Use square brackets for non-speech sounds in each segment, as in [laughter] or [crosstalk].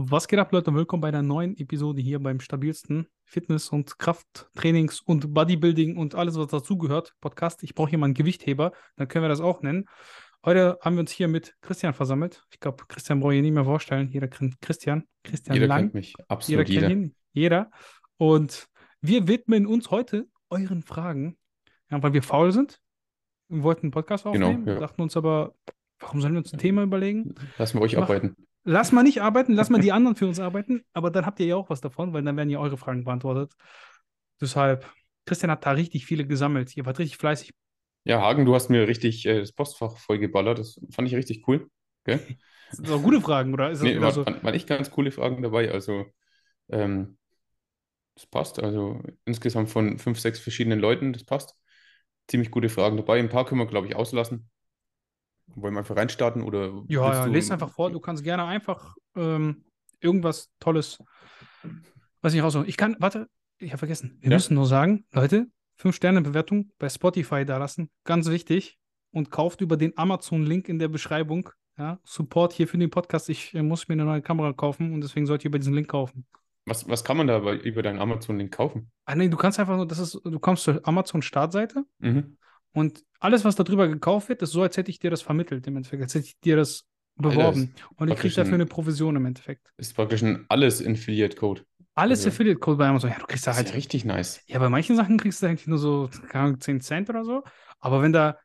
Was geht ab, Leute? Willkommen bei einer neuen Episode hier beim stabilsten Fitness- und Krafttrainings- und Bodybuilding und alles, was dazugehört. Podcast. Ich brauche hier mal einen Gewichtheber, dann können wir das auch nennen. Heute haben wir uns hier mit Christian versammelt. Ich glaube, Christian brauche ich nicht mehr vorstellen. Jeder kennt Christian. Christian Jeder Lang. kennt mich, absolut jeder jeder. kennt ihn. Jeder. Und wir widmen uns heute euren Fragen, ja, weil wir faul sind. Wir wollten einen Podcast Genau, aufnehmen, ja. dachten uns aber, warum sollen wir uns ein Thema überlegen? Lassen wir euch Mach- arbeiten. Lass mal nicht arbeiten, lass mal die [laughs] anderen für uns arbeiten, aber dann habt ihr ja auch was davon, weil dann werden ja eure Fragen beantwortet. Deshalb, Christian hat da richtig viele gesammelt. Ihr wart richtig fleißig. Ja, Hagen, du hast mir richtig äh, das Postfach vollgeballert. Das fand ich richtig cool. Gell? [laughs] Das sind auch gute Fragen, oder? Ist das Nee, war, so? waren, waren echt ganz coole Fragen dabei. Also, ähm, das passt. Also, insgesamt von fünf, sechs verschiedenen Leuten, das passt. Ziemlich gute Fragen dabei. Ein paar können wir, glaube ich, auslassen. Wollen wir einfach reinstarten oder Ja, ja, du- lest einfach vor. Du kannst gerne einfach ähm, irgendwas Tolles, was ich raussuche. Ich kann, warte, ich habe vergessen. Wir Ja. müssen nur sagen, Leute, 5-Sterne-Bewertung bei Spotify da lassen. Ganz wichtig. Und kauft über den Amazon-Link in der Beschreibung. Ja, Support hier für den Podcast. Ich äh, muss mir eine neue Kamera kaufen und deswegen sollt ihr über diesen Link kaufen. Was, was kann man da bei, über deinen Amazon-Link kaufen? Ah, nee, du kannst einfach nur, das ist, du kommst zur Amazon-Startseite Mhm. Und alles, was darüber gekauft wird, ist so, als hätte ich dir das vermittelt im Endeffekt, als hätte ich dir das Alter, beworben. das Und ich kriege dafür ein- eine Provision im Endeffekt. Ist praktisch ein alles Affiliate-Code. Alles Also- Affiliate-Code bei Amazon. Ja, du kriegst da Das ist halt. ja richtig nice. Ja, bei manchen Sachen kriegst du eigentlich nur so, keine Ahnung, 10 Cent oder so. Aber wenn da,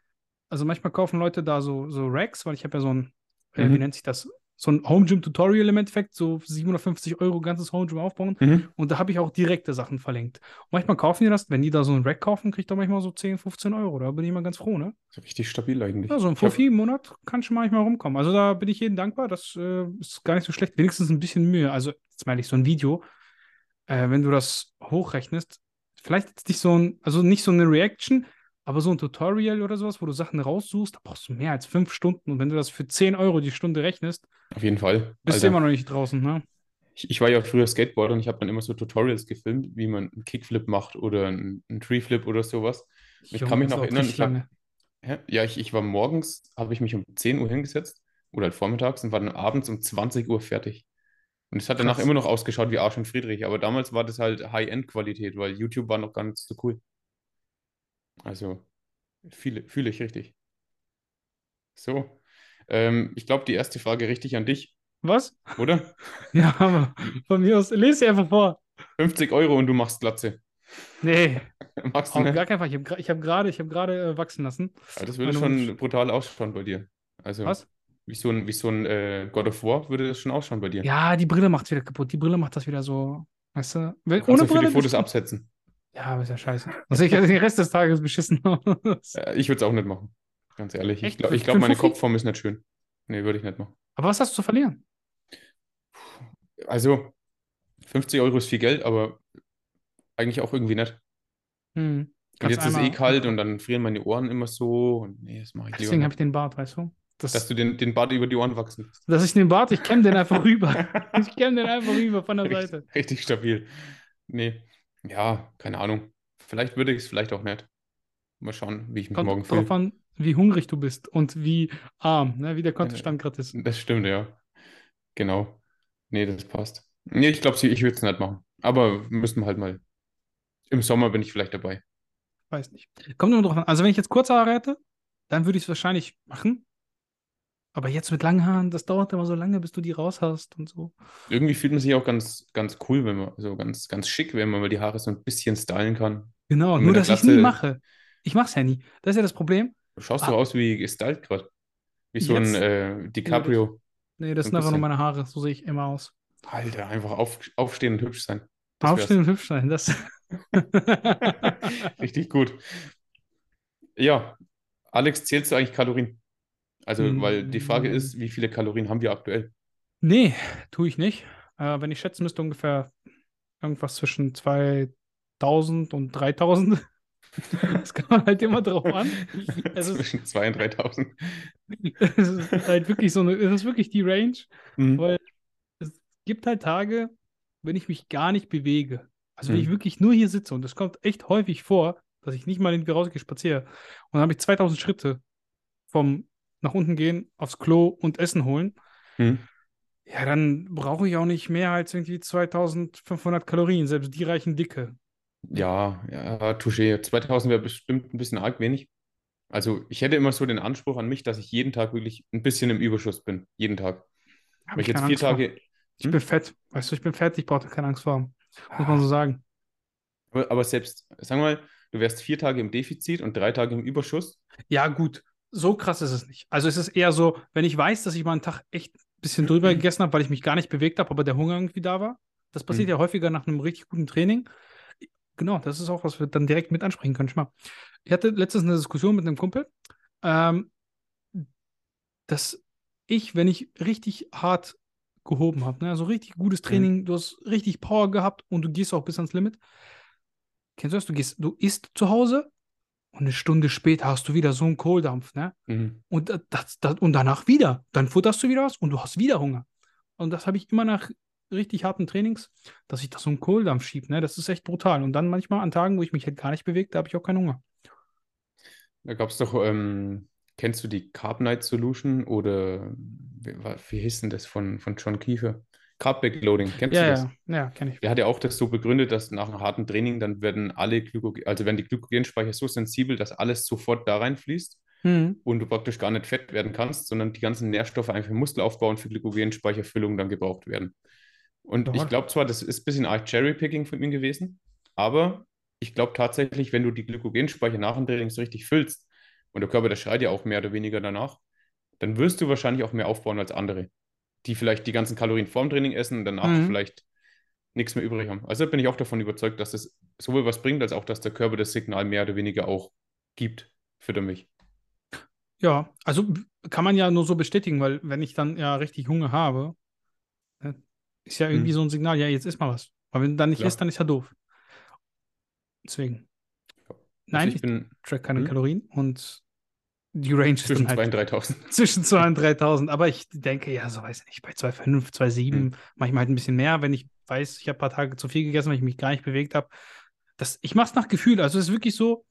also manchmal kaufen Leute da so, so Racks, weil ich habe ja so ein, äh, Mhm. wie nennt sich das? So ein Home Gym Tutorial im Endeffekt, so 750 Euro ganzes Home Gym aufbauen. Mhm. Und da habe ich auch direkte Sachen verlinkt. Und manchmal kaufen die das, wenn die da so ein Rack kaufen, kriegt er manchmal so 10, 15 Euro. Da bin ich immer ganz froh, ne? Richtig stabil eigentlich. Ja, so ein Fuffi im Monat kann schon manchmal rumkommen. Also da bin ich jedem dankbar. Das äh, ist gar nicht so schlecht. Wenigstens ein bisschen Mühe. Also, jetzt meine ich so ein Video, äh, wenn du das hochrechnest, vielleicht jetzt nicht so ein, also nicht so eine Reaction, aber so ein Tutorial oder sowas, wo du Sachen raussuchst, da brauchst du mehr als fünf Stunden. Und wenn du das für 10 Euro die Stunde rechnest, Auf jeden Fall. bist Alter. du immer noch nicht draußen, ne? Ich, ich war ja früher Skateboarder und ich habe dann immer so Tutorials gefilmt, wie man einen Kickflip macht oder einen, einen Treeflip oder sowas. Ich kann mich noch erinnern, ich. Hä? Ja, ich, ich war morgens, habe ich mich um 10 Uhr hingesetzt oder halt vormittags und war dann abends um 20 Uhr fertig. Und es hat danach Krass. immer noch ausgeschaut wie Arsch und Friedrich, aber damals war das halt High-End-Qualität, weil YouTube war noch gar nicht so cool. Also, fühle, fühle ich richtig. So, ähm, ich glaube, die erste Frage richte ich an dich, Was? oder? [laughs] Ja, aber von mir aus, lese sie einfach vor. 50 Euro und du machst Glatze. Nee, [laughs] Magst du auf gar keinen Fall. Ich habe ich hab gerade hab äh, wachsen lassen. Ja, das würde schon Wunsch- brutal ausschauen bei dir. Also, Was? wie so ein, wie so ein äh, God of War würde das schon ausschauen bei dir. Ja, die Brille macht wieder kaputt. Die Brille macht das wieder so, weißt du? Kannst ohne ja viele Brille Fotos absetzen. Ja, aber ist ja scheiße. Sehe ich ja den Rest des Tages beschissen aus. [laughs] Äh, ich würde es auch nicht machen. Ganz ehrlich. Ich Echt? glaube, ich glaub, für meine? Kopfform ist nicht schön. Nee, würde ich nicht machen. Aber was hast du zu verlieren? Also, 50 Euro ist viel Geld, aber eigentlich auch irgendwie nicht. Hm. Und jetzt ist einmal- eh kalt und dann frieren meine Ohren immer so. Und nee, das mache ich Deswegen habe ich den Bart, weißt du? Das, Dass du den, den Bart über die Ohren wachsen lässt. dass ich den Bart, ich kämme den einfach [laughs] rüber. Ich kämme den einfach rüber von der Seite. Richtig, richtig stabil. Nee, ja, keine Ahnung. Vielleicht würde ich es, vielleicht auch nicht. Mal schauen, wie ich mich morgen Kommt drauf fühle. an, wie hungrig du bist und wie arm, ne? wie der Kontostand gerade ist. Das stimmt, ja. Genau. Nee, das passt. Nee, ich glaube, ich würde es nicht machen. Aber müssen wir halt mal. Im Sommer bin ich vielleicht dabei. Weiß nicht. Kommt immer drauf an. Also wenn ich jetzt kurze Haare hätte, dann würde ich es wahrscheinlich machen. Aber jetzt mit langen Haaren, das dauert immer so lange, bis du die raus hast und so. Irgendwie fühlt man sich auch ganz, ganz cool, wenn man, so ganz, ganz schick, wenn man mal die Haare so ein bisschen stylen kann. Genau, nur dass ich nie mache. Ich mache es ja nie. Das ist ja das Problem. Du schaust Ah. so aus wie gestylt gerade. Wie so Jetzt? ein äh, DiCaprio. Nee, das sind ein einfach nur meine Haare. So sehe ich immer aus. Alter, einfach auf, aufstehen und hübsch sein. Das wär's. Aufstehen und hübsch sein. Das. [laughs] Richtig gut. Ja, Alex, zählst du eigentlich Kalorien? Also, weil die Frage ist, wie viele Kalorien haben wir aktuell? nee, tue ich nicht. Äh, wenn ich schätzen müsste, ungefähr irgendwas zwischen 2000 und 3000. [laughs] Das kann man halt immer drauf an. [laughs] Es ist- Zwischen 2.000 und 3.000. [laughs] Es ist halt wirklich so eine, es ist wirklich die Range. Mhm. Weil es gibt halt Tage, wenn ich mich gar nicht bewege. Also wenn Mhm. ich wirklich nur hier sitze und das kommt echt häufig vor, dass ich nicht mal irgendwie rausgehe, spaziere. Und dann habe ich 2000 Schritte vom nach unten gehen, aufs Klo und Essen holen. Mhm. Ja, dann brauche ich auch nicht mehr als irgendwie 2500 Kalorien. Selbst die reichen dicke. Ja, ja, touché. 2000 wäre bestimmt ein bisschen arg wenig. Also ich hätte immer so den Anspruch an mich, dass ich jeden Tag wirklich ein bisschen im Überschuss bin. Jeden Tag. Wenn ich jetzt vier. Tage, Ich bin hm? fett. Weißt du, ich bin fett, ich brauche keine Angst vor. Muss man so sagen. aber, aber selbst, sagen wir mal, du wärst vier Tage im Defizit und drei Tage im Überschuss. Ja, gut. So krass ist es nicht. Also es ist eher so, wenn ich weiß, dass ich mal einen Tag echt ein bisschen drüber gegessen habe, weil ich mich gar nicht bewegt habe, aber der Hunger irgendwie da war. Das passiert Hm. ja häufiger nach einem richtig guten Training. Genau, das ist auch, was wir dann direkt mit ansprechen können. Schau mal. Ich hatte letztens eine Diskussion mit einem Kumpel, ähm, dass ich, wenn ich richtig hart gehoben habe, ne, also richtig gutes Hm. Training, du hast richtig Power gehabt und du gehst auch bis ans Limit. Kennst du das? Du gehst, du isst zu Hause und eine Stunde später hast du wieder so einen Kohldampf, ne? Mhm. Und, das, das, und danach wieder. Dann futterst du wieder was und du hast wieder Hunger. Und das habe ich immer nach richtig harten Trainings, dass ich das so einen Kohldampf schiebe. Ne? Das ist echt brutal. Und dann manchmal an Tagen, wo ich mich halt gar nicht bewege, da habe ich auch keinen Hunger. Da gab es doch, ähm, kennst du die Carb Night Solution oder wie, wie hieß denn das von, von John Kiefer? Carb Backloading, kennst Ja, du das? ja, ja, kenne ich. Der hat ja auch das so begründet, dass nach einem harten Training dann werden alle Glykogen, also werden die Glykogenspeicher so sensibel, dass alles sofort da reinfließt Mhm. und du praktisch gar nicht fett werden kannst, sondern die ganzen Nährstoffe einfach für Muskelaufbau und für Glykogenspeicherfüllung dann gebraucht werden. Und ich Ja, glaube zwar, das ist ein bisschen arg Cherry-Picking von ihm gewesen, aber ich glaube tatsächlich, wenn du die Glykogenspeicher nach dem Training so richtig füllst und der Körper, der schreit ja auch mehr oder weniger danach, dann wirst du wahrscheinlich auch mehr aufbauen als andere, die vielleicht die ganzen Kalorien vorm Training essen und danach Mhm. vielleicht nichts mehr übrig haben. Also bin ich auch davon überzeugt, dass das sowohl was bringt, als auch, dass der Körper das Signal mehr oder weniger auch gibt für mich. ja, also kann man ja nur so bestätigen, weil wenn ich dann ja richtig Hunger habe, ne, ist ja irgendwie Mhm. so ein Signal, ja, jetzt isst mal was. Aber wenn du dann nicht Klar. isst, dann ist ja doof. Deswegen. Also Nein, ich ich bin track keine Hm? Kalorien und die Range ist zwischen 2.000 halt und 3.000. [laughs] zwischen 2.000 und 3.000. Aber ich denke, ja, so weiß ich nicht, bei 2,5, 2,7, Hm. manchmal halt ein bisschen mehr, wenn ich weiß, ich habe ein paar Tage zu viel gegessen, weil ich mich gar nicht bewegt habe. Das, ich mache es nach Gefühl. Also es ist wirklich so,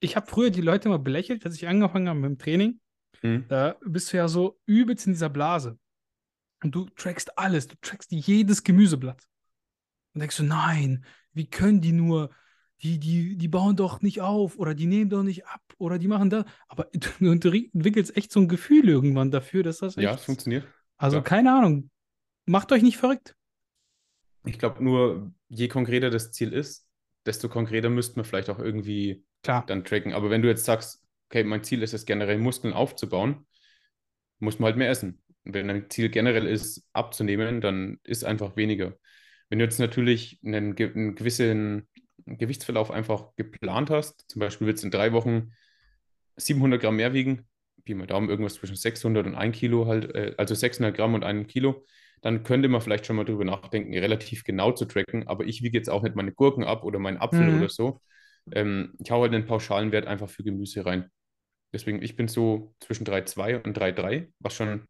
ich habe früher die Leute immer belächelt, als ich angefangen habe mit dem Training. Hm? Da bist du ja so übelst in dieser Blase. Und du trackst alles, du trackst jedes Gemüseblatt. Und denkst du, nein, wie können die nur? Die, die, die bauen doch nicht auf oder die nehmen doch nicht ab oder die machen das. Aber [laughs] du entwickelst echt so ein Gefühl irgendwann dafür, dass das Ja, es funktioniert. Also klar. keine Ahnung. Macht euch nicht verrückt. Ich glaube nur, je konkreter das Ziel ist, desto konkreter müsste man vielleicht auch irgendwie Klar. dann tracken. Aber wenn du jetzt sagst, okay, mein Ziel ist es generell Muskeln aufzubauen, muss man halt mehr essen. Und wenn dein Ziel generell ist, abzunehmen, dann ist einfach weniger. Wenn du jetzt natürlich einen, einen gewissen Gewichtsverlauf einfach geplant hast, zum Beispiel willst du in drei Wochen 700 Gramm mehr wiegen, Pi mal Daumen, irgendwas zwischen 600 und 1 Kilo halt, äh, also 600 Gramm und einem Kilo, dann könnte man vielleicht schon mal drüber nachdenken, relativ genau zu tracken, aber ich wiege jetzt auch nicht meine Gurken ab oder meinen Apfel Mhm. oder so. Ähm, ich hau halt einen pauschalen Wert einfach für Gemüse rein. Deswegen, ich bin so zwischen 3,2 und 3,3, was schon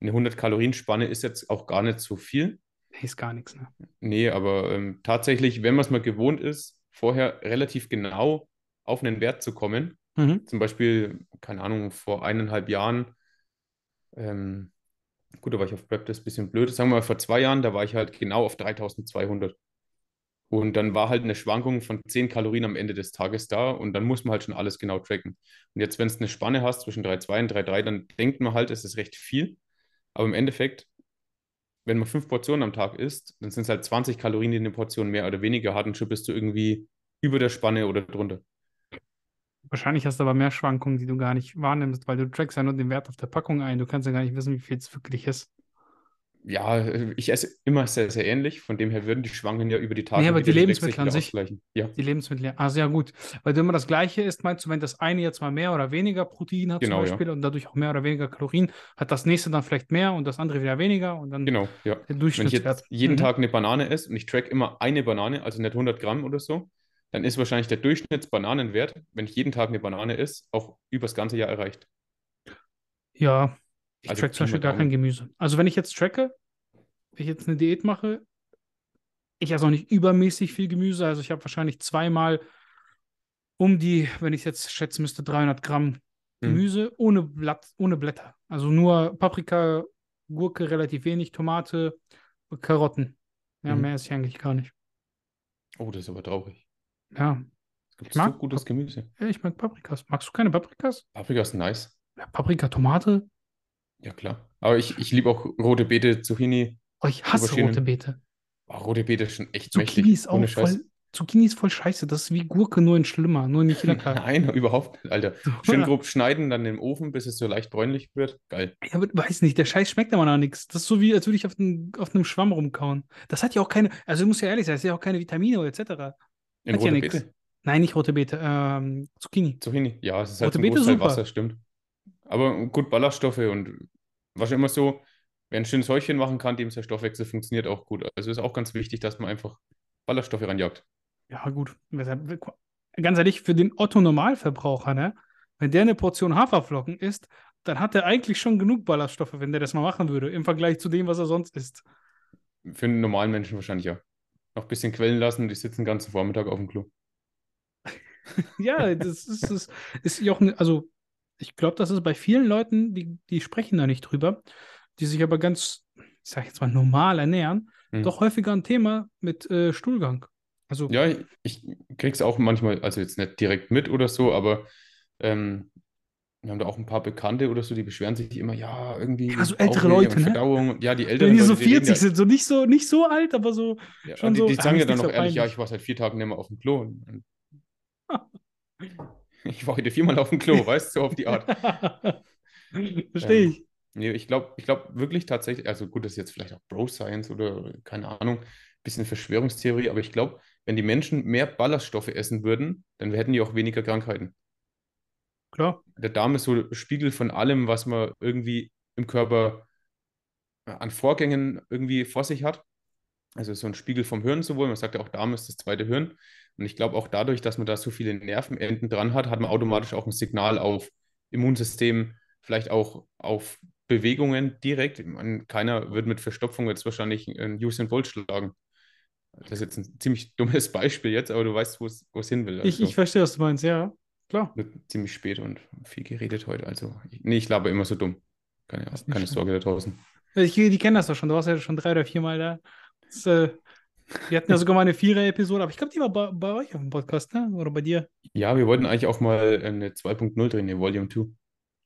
eine 100-Kalorien-Spanne ist jetzt auch gar nicht so viel. Nee, ist gar nichts, ne? Nee, aber ähm, tatsächlich, wenn man es mal gewohnt ist, vorher relativ genau auf einen Wert zu kommen, Mhm. zum Beispiel, keine Ahnung, vor eineinhalb Jahren, ähm, gut, da war ich auf Prep, das ist ein bisschen blöd, sagen wir mal vor zwei Jahren, da war ich halt genau auf 3200. Und dann war halt eine Schwankung von 10 Kalorien am Ende des Tages da und dann muss man halt schon alles genau tracken. Und jetzt, wenn es eine Spanne hast zwischen 3,2 und 3,3, dann denkt man halt, es ist recht viel. Aber im Endeffekt, wenn man fünf Portionen am Tag isst, dann sind es halt 20 Kalorien, die eine Portion mehr oder weniger hat und schon bist du irgendwie über der Spanne oder drunter. Wahrscheinlich hast du aber mehr Schwankungen, die du gar nicht wahrnimmst, weil du trackst ja nur den Wert auf der Packung ein. Du kannst ja gar nicht wissen, wie viel es wirklich ist. Ja, ich esse immer sehr, sehr ähnlich. Von dem her würden die Schwankungen ja über die Tage Nee, aber die Lebensmittel an sich. Ja, Die Lebensmittel, ja. Also ja, gut. Weil du immer das Gleiche isst, meinst du, wenn das eine jetzt mal mehr oder weniger Protein hat Genau, zum ja. Beispiel und dadurch auch mehr oder weniger Kalorien, hat das nächste dann vielleicht mehr und das andere wieder weniger und dann genau, ja. der Wenn ich Durchschnittswert. jetzt jeden Mhm. Tag eine Banane esse und ich track immer eine Banane, also nicht 100 Gramm oder so, dann ist wahrscheinlich der Durchschnittsbananenwert, wenn ich jeden Tag eine Banane esse, auch übers ganze Jahr erreicht. Ja, ich Also track zum Beispiel gar kein. Gemüse. Also wenn ich jetzt tracke, wenn ich jetzt eine Diät mache, ich esse auch nicht übermäßig viel Gemüse. Also ich habe wahrscheinlich zweimal um die, wenn ich jetzt schätzen müsste, 300 Gramm Hm. Gemüse ohne Blatt, ohne Blätter. Also nur Paprika, Gurke relativ wenig, Tomate, Karotten. Ja, Mhm. mehr esse ich eigentlich gar nicht. Oh, das ist aber traurig. Ja, Es gibt Ich mag so gutes Gemüse. ja, ich mag Paprikas. Magst du keine Paprikas? Paprika ist nice. Ja, Paprika, Tomate? Ja, klar. Aber ich, ich liebe auch rote Beete, Zucchini. Oh, ich hasse rote Beete. Oh, rote Beete ist schon echt Zucchini mächtig. ist auch voll. Zucchini ist voll scheiße. Das ist wie Gurke, nur in schlimmer, nur nicht lecker. [laughs] Nein, überhaupt nicht, Alter. Schön [laughs] grob schneiden, dann im Ofen, bis es so leicht bräunlich wird. Geil. Ja, aber weiß nicht, der Scheiß schmeckt aber nach nichts. Das ist so wie, als würde ich auf, den, auf einem Schwamm rumkauen. Das hat ja auch keine, also ich muss ja ehrlich sein, das hat ja auch keine Vitamine oder etc. In Hat ja rote nix. Beete. Nein, nicht rote Beete, ähm, Zucchini. Zucchini. Ja, es ist halt Rote Beete Großteil super. Wasser, stimmt. Aber gut, Ballaststoffe und was immer so, wer ein schönes Häufchen machen kann, dem sein Stoffwechsel funktioniert auch gut. Also ist auch ganz wichtig, dass man einfach Ballaststoffe ranjagt. Ja, gut. Ganz ehrlich, für den Otto-Normalverbraucher, ne? Wenn der eine Portion Haferflocken isst, dann hat er eigentlich schon genug Ballaststoffe, wenn der das mal machen würde, im Vergleich zu dem, was er sonst isst. Für einen normalen Menschen wahrscheinlich ja. Noch ein bisschen quellen lassen, die sitzen den ganzen Vormittag auf dem Klo. [laughs] Ja, das ist, das ist ja auch, ne, also ich glaube, das ist bei vielen Leuten, die, die sprechen da nicht drüber, die sich aber ganz, ich sag jetzt mal, normal ernähren, Hm. doch häufiger ein Thema mit äh, Stuhlgang. Also, Ja, ich, ich krieg's auch manchmal, also jetzt nicht direkt mit oder so, aber ähm, wir haben da auch ein paar Bekannte oder so, die beschweren sich immer, ja, irgendwie Ja, so ältere Leute, ne? Verdauung. Ja, die wenn älteren die so Leute, die reden 40 ja, sind, so nicht so, nicht so alt, aber so, ja, schon die, so, die sagen ja dann auch ehrlich, ja, ich war seit vier Tagen nicht mehr auf dem Klo. Und- [laughs] [laughs] [laughs] Ich war heute viermal auf dem Klo, [laughs] weißt du, so auf die Art. Verstehe Ähm, ich. Nee, ich glaube ich glaub wirklich tatsächlich, also gut, das ist jetzt vielleicht auch Bro-Science oder keine Ahnung, bisschen Verschwörungstheorie, aber ich glaube, wenn die Menschen mehr Ballaststoffe essen würden, dann hätten die auch weniger Krankheiten. Klar. Der Darm ist so Spiegel von allem, was man irgendwie im Körper äh, an Vorgängen irgendwie vor sich hat. Also so ein Spiegel vom Hirn sowohl, man sagt ja auch, Darm ist das zweite Hirn. Und ich glaube auch dadurch, dass man da so viele Nervenenden dran hat, hat man automatisch auch ein Signal auf Immunsystem, vielleicht auch auf Bewegungen direkt. Ich meine, keiner wird mit Verstopfung jetzt wahrscheinlich einen Usain Bolt schlagen. Das ist jetzt ein ziemlich dummes [laughs] Beispiel jetzt, aber du weißt, wo es hin will. Ich, Also ich verstehe, was du meinst, ja. Klar. wird ziemlich spät und viel geredet heute. Also, ich, nee, ich laber immer so dumm. Keine, keine. Sorge da draußen. Ich, die kennen das doch schon. Du warst ja schon drei oder viermal da. Das, äh, wir hatten ja sogar mal eine Vierer-Episode, aber ich glaube, die war bei, bei euch auf dem Podcast, ne? Oder bei dir. Ja, wir wollten eigentlich auch mal eine 2.0 drehen, eine Volume 2.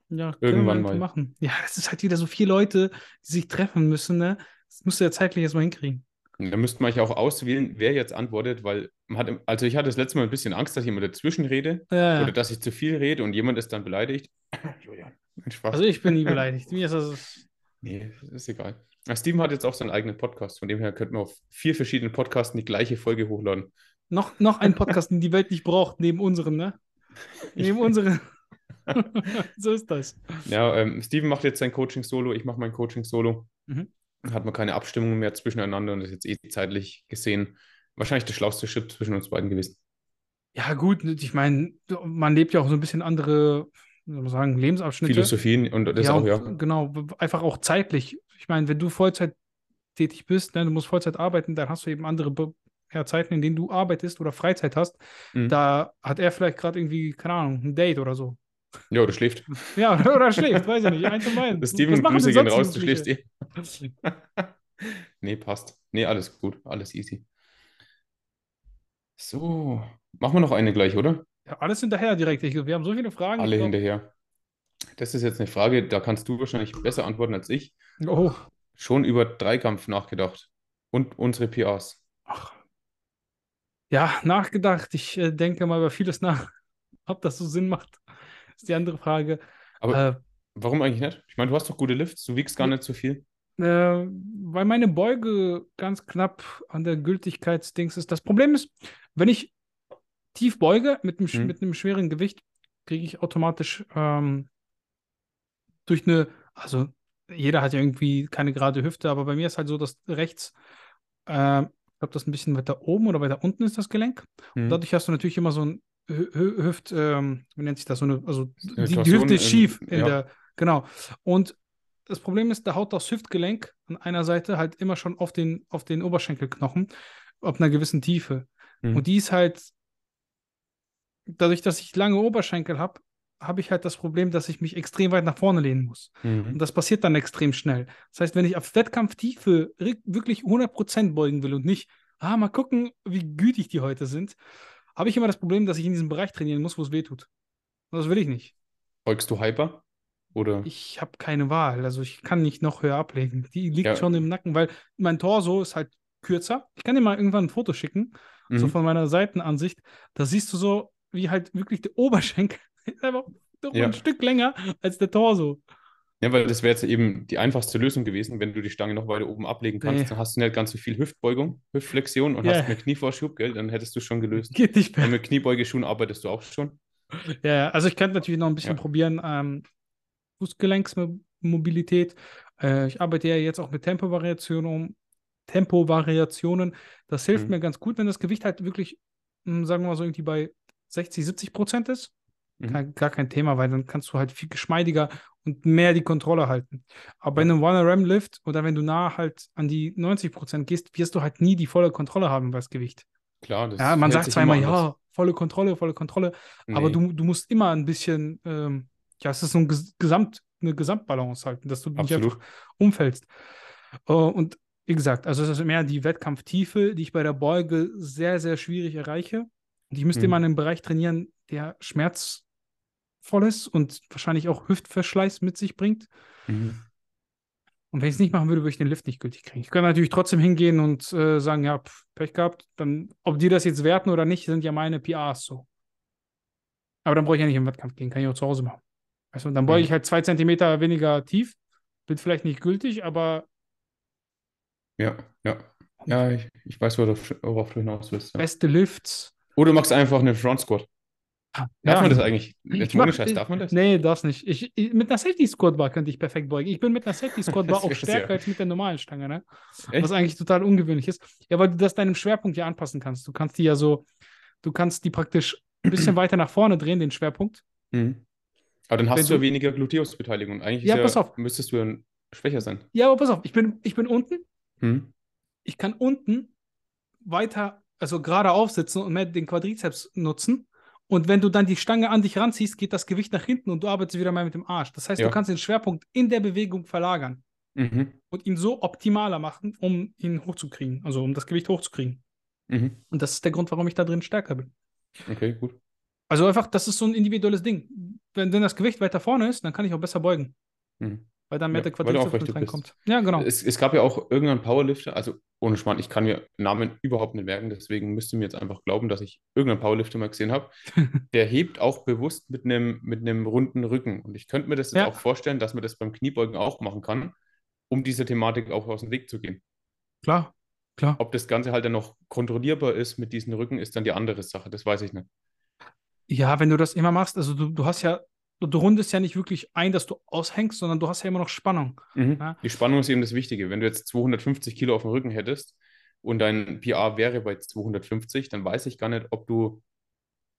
Ja, können Irgendwann wir mal. machen. Ja, es ist halt wieder so vier Leute, die sich treffen müssen, ne? Das musst du ja zeitlich erstmal hinkriegen. Da müsste man eigentlich auch auswählen, wer jetzt antwortet, weil man hat, also ich hatte das letzte Mal ein bisschen Angst, dass ich immer dazwischen rede Ja, oder ja. dass ich zu viel rede und jemand ist dann beleidigt. [laughs] Julian. Also ich bin nie beleidigt. Mir ist das. Nee, das ist egal. Steven hat jetzt auch seinen eigenen Podcast, von dem her könnten wir auf vier verschiedenen Podcasten die gleiche Folge hochladen. Noch, noch ein Podcast, den die Welt nicht braucht, neben unserem, ne? Neben unseren. [laughs] so ist das. Ja, ähm, Steven macht jetzt sein Coaching-Solo, ich mache mein Coaching-Solo. Mhm. Hat man keine Abstimmung mehr zwischeneinander und das ist jetzt eh zeitlich gesehen wahrscheinlich der schlauste Schritt zwischen uns beiden gewesen. Ja, gut, ich meine, man lebt ja auch so ein bisschen andere, wie soll man sagen, Lebensabschnitte. Philosophien und das ja, auch, ja. Genau, einfach auch zeitlich. Ich meine, wenn du Vollzeit tätig bist, ne, du musst Vollzeit arbeiten, dann hast du eben andere Be ja, Zeiten, in denen du arbeitest oder Freizeit hast. Mhm. Da hat er vielleicht gerade irgendwie, keine Ahnung, ein Date oder so. Ja, du schläft. [laughs] Ja, oder schläft, weiß ich nicht. Eins und beiden. Das Steven, Grüße gehen raus, du schläfst eh. [laughs] Nee, passt. Nee, alles gut, alles easy. So, machen wir noch eine gleich, oder? Ja, alles hinterher direkt. Ich, wir haben so viele Fragen. Alle hinterher. Das ist jetzt eine Frage, da kannst du wahrscheinlich besser antworten als ich. Oh, Schon über Dreikampf nachgedacht. Und unsere PRs. ach. Ja, nachgedacht. Ich äh, denke mal über vieles nach. [laughs] Ob das so Sinn macht, ist die andere Frage. Aber Äh, warum eigentlich nicht? Ich meine, du hast doch gute Lifts, du wiegst gar nicht so viel. Äh, weil meine Beuge ganz knapp an der Gültigkeitsdings ist. Das Problem ist, wenn ich tief beuge mit einem, Mhm. mit einem schweren Gewicht, kriege ich automatisch ähm, durch eine, also jeder hat ja irgendwie keine gerade Hüfte, aber bei mir ist halt so, dass rechts, äh, ich glaube, das ein bisschen weiter oben oder weiter unten ist das Gelenk. Hm. Dadurch hast du natürlich immer so ein Hü Hü- Hüft, ähm, wie nennt sich das, so eine, also die, die Hüfte ist in- schief in ja. der, genau. Und das Problem ist, da haut das Hüftgelenk an einer Seite halt immer schon auf den, auf den Oberschenkelknochen, ab einer gewissen Tiefe. Hm. Und die ist halt, dadurch, dass ich lange Oberschenkel habe, habe ich halt das Problem, dass ich mich extrem weit nach vorne lehnen muss. Und Mhm. das passiert dann extrem schnell. Das heißt, wenn ich auf Wettkampftiefe wirklich 100% beugen will und nicht, ah, mal gucken, wie gütig die heute sind, habe ich immer das Problem, dass ich in diesem Bereich trainieren muss, wo es weh tut. Und das will ich nicht. Beugst du Hyper? Oder? Ich habe keine Wahl. Also ich kann nicht noch höher ablegen. Die liegt Ja. schon im Nacken, weil mein Torso ist halt kürzer. Ich kann dir mal irgendwann ein Foto schicken, so Mhm. von meiner Seitenansicht. Da siehst du so, wie halt wirklich der Oberschenkel ist [laughs] einfach doch Ja. ein Stück länger als der Torso. Ja, weil das wäre jetzt eben die einfachste Lösung gewesen, wenn du die Stange noch weiter oben ablegen kannst. Nee. Dann hast du nicht ganz so viel Hüftbeugung, Hüftflexion und Ja. hast mehr Knievorschub, gell? Dann hättest du schon gelöst. Geht nicht Und mehr. mit Kniebeugeschuhen arbeitest du auch schon. Ja, also ich könnte natürlich noch ein bisschen Ja. probieren, ähm, Fußgelenksmobilität. Äh, ich arbeite ja jetzt auch mit Tempovariationen um. Tempovariationen. Das hilft Mhm. mir ganz gut, wenn das Gewicht halt wirklich, mh, sagen wir mal so, irgendwie bei 60, 70 Prozent ist. Mhm. Gar kein Thema, weil dann kannst du halt viel geschmeidiger und mehr die Kontrolle halten. Aber bei einem One-RM-Lift oder wenn du nah halt an die 90 Prozent gehst, wirst du halt nie die volle Kontrolle haben über das Gewicht. Klar, das Ja, man sagt zweimal, ja, volle Kontrolle, volle Kontrolle. Aber Nee. du, du musst immer ein bisschen, ähm, ja, es ist so ein Ges Gesamt, eine Gesamtbalance halten, dass du nicht Absolut. einfach umfällst. Äh, und wie gesagt, also es ist mehr die Wettkampftiefe, die ich bei der Beuge sehr, sehr schwierig erreiche. Und ich müsste Mhm. immer in einem Bereich trainieren, der schmerzvoll ist und wahrscheinlich auch Hüftverschleiß mit sich bringt. Mhm. Und wenn ich es nicht machen würde, würde ich den Lift nicht gültig kriegen. Ich kann natürlich trotzdem hingehen und äh, sagen, ja, pf, Pech gehabt. Dann, ob die das jetzt werten oder nicht, sind ja meine PRs so. Aber dann brauche ich ja nicht im Wettkampf gehen, kann ich auch zu Hause machen. Weißt du, dann Mhm. ich halt zwei Zentimeter weniger tief. Wird vielleicht nicht gültig, aber Ja, ja. Ja, ich, ich weiß, worauf, du hinaus willst. Ja. beste Lifts. Oder du machst einfach einen Front Squat. Darf Ja, man das eigentlich? ich Jetzt mach- Scheiß, darf man das? Nee, das nicht. Ich, ich, mit einer Safety Squat Bar könnte ich perfekt beugen. Ich bin mit einer Safety Squat Bar [laughs] auch stärker ja. als mit der normalen Stange, ne? Echt? Was eigentlich total ungewöhnlich ist. Ja, weil du das deinem Schwerpunkt ja anpassen kannst. Du kannst die ja so, du kannst die praktisch ein bisschen [clears throat] weiter nach vorne drehen, den Schwerpunkt. Mhm. Aber dann hast Wenn du ja weniger Gluteusbeteiligung. Eigentlich Ja, ist pass auf. müsstest du dann schwächer sein. Ja, aber pass auf, ich bin, ich bin unten, Mhm. ich kann unten weiter, also gerade aufsitzen und mehr den Quadrizeps nutzen. Und wenn du dann die Stange an dich ranziehst, geht das Gewicht nach hinten und du arbeitest wieder mal mit dem Arsch. Das heißt, Ja. du kannst den Schwerpunkt in der Bewegung verlagern Mhm. und ihn so optimaler machen, um ihn hochzukriegen, also um das Gewicht hochzukriegen. Mhm. Und das ist der Grund, warum ich da drin stärker bin. Okay, gut. Also einfach, das ist so ein individuelles Ding. Wenn, wenn das Gewicht weiter vorne ist, dann kann ich auch besser beugen, Mhm. Weil dann mehr Ja, der weil du Quadrizeps aufrecht mit bist. reinkommt. Ja, genau. Es, es gab ja auch irgendeinen Powerlifter, also ohne Schmarrn, ich kann mir Namen überhaupt nicht merken, deswegen müsst ihr mir jetzt einfach glauben, dass ich irgendeinen Powerlifter mal gesehen habe. [laughs] Der hebt auch bewusst mit einem mit einem runden Rücken. Und ich könnte mir das jetzt Ja. auch vorstellen, dass man das beim Kniebeugen auch machen kann, um dieser Thematik auch aus dem Weg zu gehen. Klar, klar. Ob das Ganze halt dann noch kontrollierbar ist mit diesem Rücken, ist dann die andere Sache. Das weiß ich nicht. Ja, wenn du das immer machst, also du, du hast ja, du, rundest ja nicht wirklich ein, dass du aushängst, sondern du hast ja immer noch Spannung. Mhm. Ja. Die Spannung ist eben das Wichtige. Wenn du jetzt 250 Kilo auf dem Rücken hättest und dein PR wäre bei 250, dann weiß ich gar nicht, ob du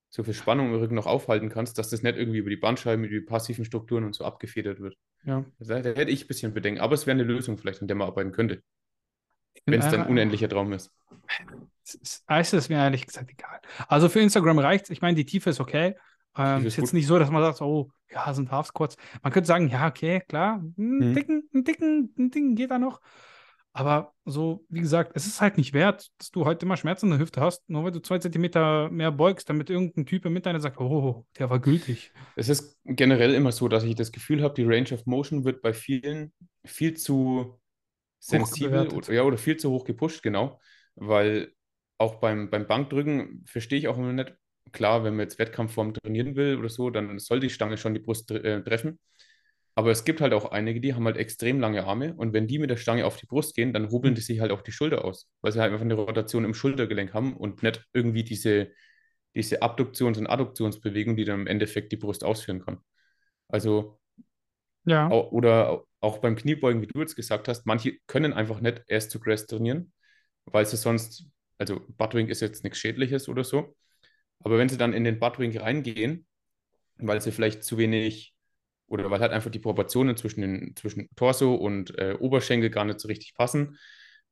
so viel Spannung im Rücken noch aufhalten kannst, dass das nicht irgendwie über die Bandscheiben, über die passiven Strukturen und so abgefedert wird. Ja. Da, hätte ich ein bisschen Bedenken. Aber es wäre eine Lösung vielleicht, an der man arbeiten könnte, wenn es dann ein unendlicher Traum ist. Es ist, es ist mir ehrlich gesagt egal. Also für Instagram reicht's. Ich meine, die Tiefe ist okay. Ähm, ist ist jetzt nicht so, dass man sagt, oh, ja, sind Half Squats. Man könnte sagen, ja, okay, klar, einen Mhm. dicken, einen dicken, einen dicken geht da noch. Aber so, wie gesagt, es ist halt nicht wert, dass du heute immer Schmerzen in der Hüfte hast, nur weil du zwei Zentimeter mehr beugst, damit irgendein Typ im Internet sagt, oh, der war gültig. Es ist generell immer so, dass ich das Gefühl habe, die Range of Motion wird bei vielen viel zu sensibel oder, ja, oder viel zu hoch gepusht, genau. Weil auch beim, beim Bankdrücken verstehe ich auch immer nicht, klar, wenn man jetzt Wettkampfform trainieren will oder so, dann soll die Stange schon die Brust äh, treffen. Aber es gibt halt auch einige, die haben halt extrem lange Arme und wenn die mit der Stange auf die Brust gehen, dann hobeln die sich halt auch die Schulter aus, weil sie halt einfach eine Rotation im Schultergelenk haben und nicht irgendwie diese, diese Abduktions- und Adduktionsbewegung, die dann im Endeffekt die Brust ausführen kann. Also, Ja. oder auch beim Kniebeugen, wie du jetzt gesagt hast, manche können einfach nicht erst zu Grass trainieren, weil sie sonst, also Buttwing ist jetzt nichts Schädliches oder so, aber wenn sie dann in den Buttwing reingehen, weil sie vielleicht zu wenig oder weil halt einfach die Proportionen zwischen, den, zwischen Torso und äh, Oberschenkel gar nicht so richtig passen,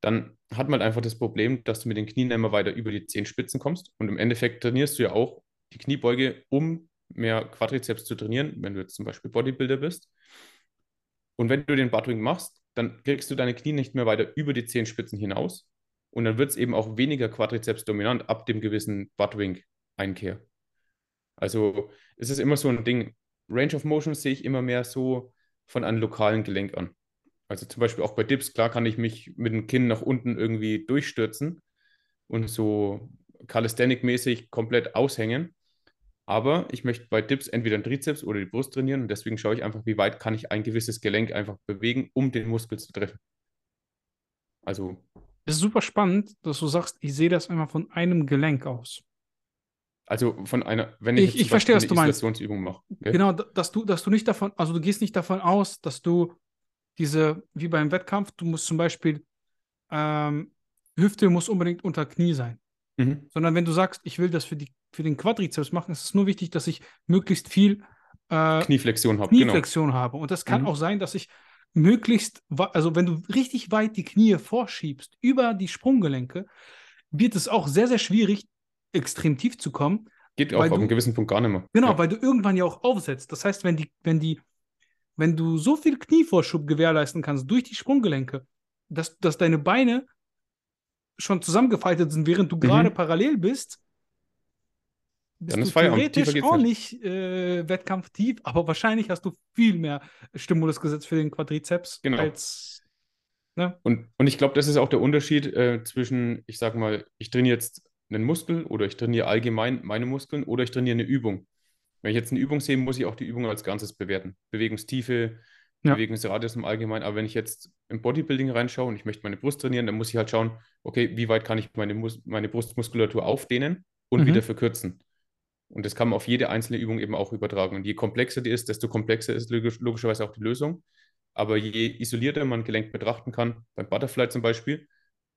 dann hat man halt einfach das Problem, dass du mit den Knien immer weiter über die Zehenspitzen kommst und im Endeffekt trainierst du ja auch die Kniebeuge, um mehr Quadrizeps zu trainieren, wenn du jetzt zum Beispiel Bodybuilder bist. Und wenn du den Buttwing machst, dann kriegst du deine Knie nicht mehr weiter über die Zehenspitzen hinaus. Und dann wird es eben auch weniger Quadrizeps dominant ab dem gewissen Buttwing-Einkehr. Also es ist immer so ein Ding. Range of Motion sehe ich immer mehr so von einem lokalen Gelenk an. Also zum Beispiel auch bei Dips, klar kann ich mich mit dem Kinn nach unten irgendwie durchstürzen und so Calisthenic-mäßig komplett aushängen. Aber ich möchte bei Dips entweder den Trizeps oder die Brust trainieren und deswegen schaue ich einfach, wie weit kann ich ein gewisses Gelenk einfach bewegen, um den Muskel zu treffen. Also. Das ist super spannend, dass du sagst, ich sehe das immer von einem Gelenk aus. Also von einer, wenn ich, ich, ich verstehe, du meinst. mache. Okay? Genau, dass du, dass du nicht davon, also du gehst nicht davon aus, dass du diese, wie beim Wettkampf, du musst zum Beispiel, ähm, Hüfte muss unbedingt unter Knie sein. Mhm. Sondern wenn du sagst, ich will das für, die, für den Quadrizeps machen, ist es nur wichtig, dass ich möglichst viel äh, Knieflexion habe. Genau. Knieflexion genau. habe. Und das kann mhm. auch sein, dass ich möglichst, also wenn du richtig weit die Knie vorschiebst über die Sprunggelenke, wird es auch sehr, sehr schwierig, extrem tief zu kommen. Geht auch auf du, einem gewissen Punkt gar nicht mehr. Genau, ja. weil du irgendwann ja auch aufsetzt. Das heißt, wenn die, wenn die, wenn du so viel Knievorschub gewährleisten kannst durch die Sprunggelenke, dass, dass deine Beine schon zusammengefaltet sind, während du mhm. gerade parallel bist, bist Dann ist Feierabend. theoretisch auch nicht äh, wettkampftief, aber wahrscheinlich hast du viel mehr Stimulus gesetzt für den Quadrizeps genau. als. Ne? Und, und ich glaube, das ist auch der Unterschied äh, zwischen, ich sag mal, ich trainiere jetzt einen Muskel oder ich trainiere allgemein meine Muskeln oder ich trainiere eine Übung. Wenn ich jetzt eine Übung sehe, muss ich auch die Übung als Ganzes bewerten. Bewegungstiefe, ja. Bewegungsradius im Allgemeinen. Aber wenn ich jetzt im Bodybuilding reinschaue und ich möchte meine Brust trainieren, dann muss ich halt schauen, okay, wie weit kann ich meine, Mus meine Brustmuskulatur aufdehnen und mhm. wieder verkürzen. Und das kann man auf jede einzelne Übung eben auch übertragen. Und je komplexer die ist, desto komplexer ist logisch, logischerweise auch die Lösung. Aber je isolierter man Gelenk betrachten kann, beim Butterfly zum Beispiel,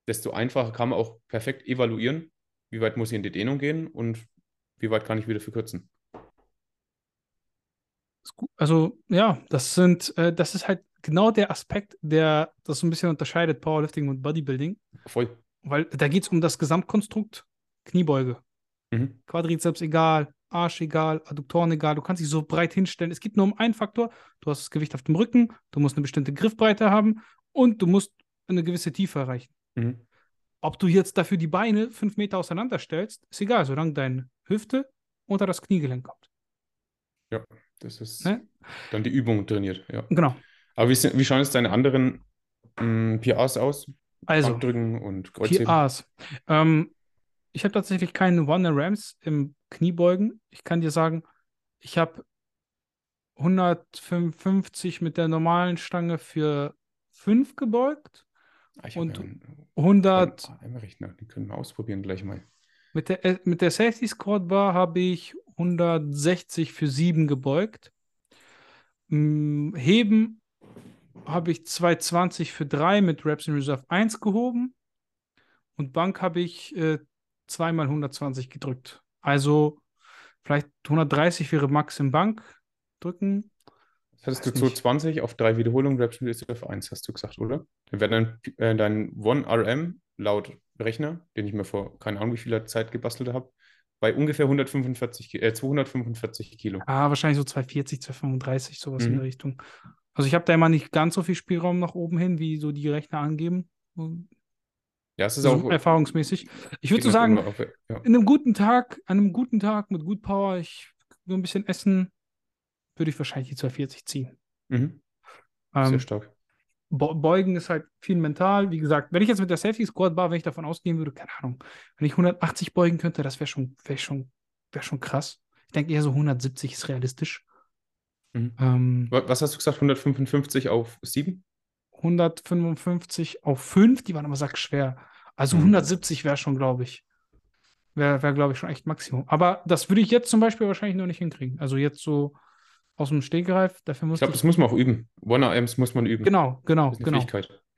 desto einfacher kann man auch perfekt evaluieren, wie weit muss ich in die Dehnung gehen und wie weit kann ich wieder verkürzen. Also ja, das sind, äh, das ist halt genau der Aspekt, der das so ein bisschen unterscheidet, Powerlifting und Bodybuilding. Voll. Weil da geht es um das Gesamtkonstrukt, Kniebeuge. Mhm. Quadrizeps egal, Arsch egal, Adduktoren egal, du kannst dich so breit hinstellen. Es geht nur um einen Faktor, du hast das Gewicht auf dem Rücken, du musst eine bestimmte Griffbreite haben und du musst eine gewisse Tiefe erreichen. Mhm. Ob du jetzt dafür die Beine fünf Meter auseinander stellst, ist egal, solange deine Hüfte unter das Kniegelenk kommt. Ja, das ist ne? dann die Übung trainiert. Ja. Genau. Aber wie, wie schauen jetzt deine anderen mh, hm, PRs aus? Also, Bankdrücken und Kreuzheben? PRs. Ähm, ich habe tatsächlich keine One Rams im Kniebeugen. Ich kann dir sagen, ich habe 155 mit der normalen Stange für 5 gebeugt. Ah, und einen, 100. Einmal rechnen, die können wir ausprobieren gleich mal. Mit der, äh, mit der Safety Squad Bar habe ich 160 für 7 gebeugt. Hm, Heben habe ich 220 für 3 mit Reps in Reserve 1 gehoben. Und Bank habe ich äh, zweimal 120 gedrückt. Also vielleicht 130 wäre Max im Bank drücken. Das hattest du 220 auf drei Wiederholungen, Reps in Reserve 1, hast du gesagt, oder? Dann wäre dein, äh, dein 1RM laut Rechner, den ich mir vor keine Ahnung wie vieler Zeit gebastelt habe, bei ungefähr 145, äh, 245 Kilo. Ah, wahrscheinlich so 240, 235, sowas mhm. in der Richtung. Also ich habe da immer nicht ganz so viel Spielraum nach oben hin, wie so die Rechner angeben. Ja, es ist so auch erfahrungsmäßig. Ich würde so sagen, auf, ja. in einem guten Tag, an einem guten Tag mit gut Power, ich nur ein bisschen essen, würde ich wahrscheinlich die 240 ziehen. Mhm. Sehr ähm, stark. Beugen ist halt viel mental. Wie gesagt, wenn ich jetzt mit der Safety Squad Bar, wenn ich davon ausgehen würde, keine Ahnung, wenn ich 180 beugen könnte, das wäre schon, wär schon, wär schon krass. Ich denke eher so 170 ist realistisch. Mhm. Ähm, Was hast du gesagt? 155 auf 7? 155 auf 5, die waren aber sackschwer. Also mhm. 170 wäre schon, glaube ich. Wäre, wär, glaube ich, schon echt Maximum. Aber das würde ich jetzt zum Beispiel wahrscheinlich noch nicht hinkriegen. Also jetzt so aus dem Stegreif, dafür muss ich. glaube, das muss man auch üben. One-AMs muss man üben. Genau, genau, das genau.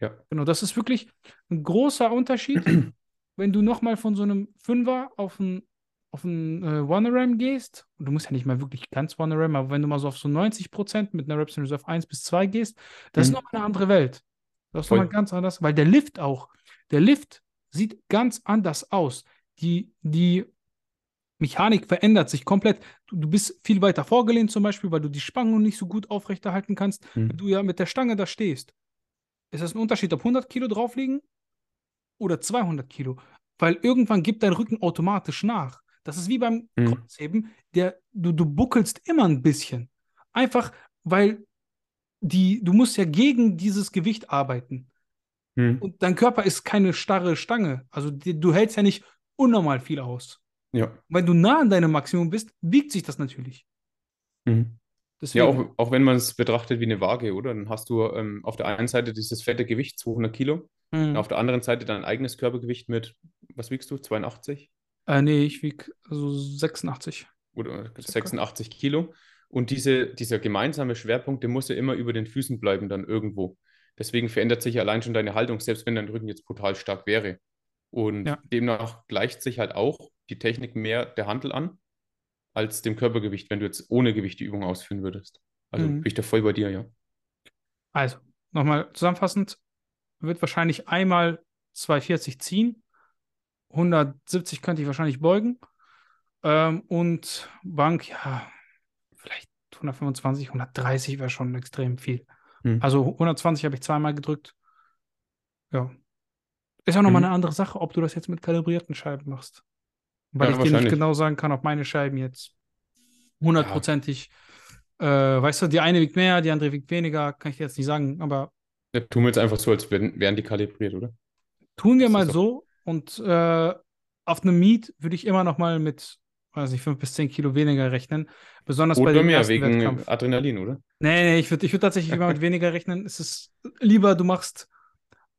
Ja. Genau, das ist wirklich ein großer Unterschied, [clears throat] wenn du nochmal von so einem Fünfer auf ein auf äh, One-RAM gehst, und du musst ja nicht mal wirklich ganz One-RAM, aber wenn du mal so auf so 90% mit einer Reps in Reserve 1 bis 2 gehst, das mhm. ist nochmal eine andere Welt. Das ist nochmal ganz anders, weil der Lift auch, der Lift sieht ganz anders aus. Die, die Mechanik verändert sich komplett. Du, du bist viel weiter vorgelehnt zum Beispiel, weil du die Spangen nicht so gut aufrechterhalten kannst. Hm. Wenn du ja mit der Stange da stehst, ist das ein Unterschied, ob 100 Kilo drauf liegen oder 200 Kilo? Weil irgendwann gibt dein Rücken automatisch nach. Das ist wie beim Hm. Kreuzheben, der, du, du buckelst immer ein bisschen. Einfach, weil die, du musst ja gegen dieses Gewicht arbeiten. Hm. Und dein Körper ist keine starre Stange. Also die, du hältst ja nicht unnormal viel aus. Ja. Wenn du nah an deinem Maximum bist, wiegt sich das natürlich. Mhm. Deswegen, Ja, auch, auch wenn man es betrachtet wie eine Waage, oder? Dann hast du ähm, auf der einen Seite dieses fette Gewicht, 200 Kilo, Mhm. und auf der anderen Seite dein eigenes Körpergewicht mit, was wiegst du, 82 Äh, nee, ich wiege so 86. oder 86 Kilo? Und diese, dieser gemeinsame Schwerpunkt, der muss ja immer über den Füßen bleiben dann irgendwo. Deswegen verändert sich allein schon deine Haltung, selbst wenn dein Rücken jetzt brutal stark wäre. Und Ja. demnach gleicht sich halt auch die Technik mehr der Handel an, als dem Körpergewicht, wenn du jetzt ohne Gewicht die Übung ausführen würdest. Also Mhm. bin ich da voll bei dir, ja. Also, nochmal zusammenfassend, wird wahrscheinlich einmal 240 ziehen, 170 könnte ich wahrscheinlich beugen ähm, und Bank, ja, vielleicht 125, 130 wäre schon extrem viel. Mhm. Also 120 habe ich zweimal gedrückt. Ja. Ist auch nochmal Mhm. eine andere Sache, ob du das jetzt mit kalibrierten Scheiben machst. Weil Ja, ich dir nicht genau sagen kann, ob meine Scheiben jetzt hundertprozentig, äh, weißt du, die eine wiegt mehr, die andere wiegt weniger, kann ich dir jetzt nicht sagen, aber Ja, tun wir jetzt einfach so, als wären, wären die kalibriert, oder? tun wir Das mal so und äh, auf einem Meet würde ich immer noch mal mit, weiß nicht, 5 bis 10 Kilo weniger rechnen, besonders bei Oder dem mehr, ersten wegen Wettkampf. Adrenalin, oder? Nee, nee, ich würde ich würd tatsächlich immer mit weniger rechnen. Es ist lieber, du machst,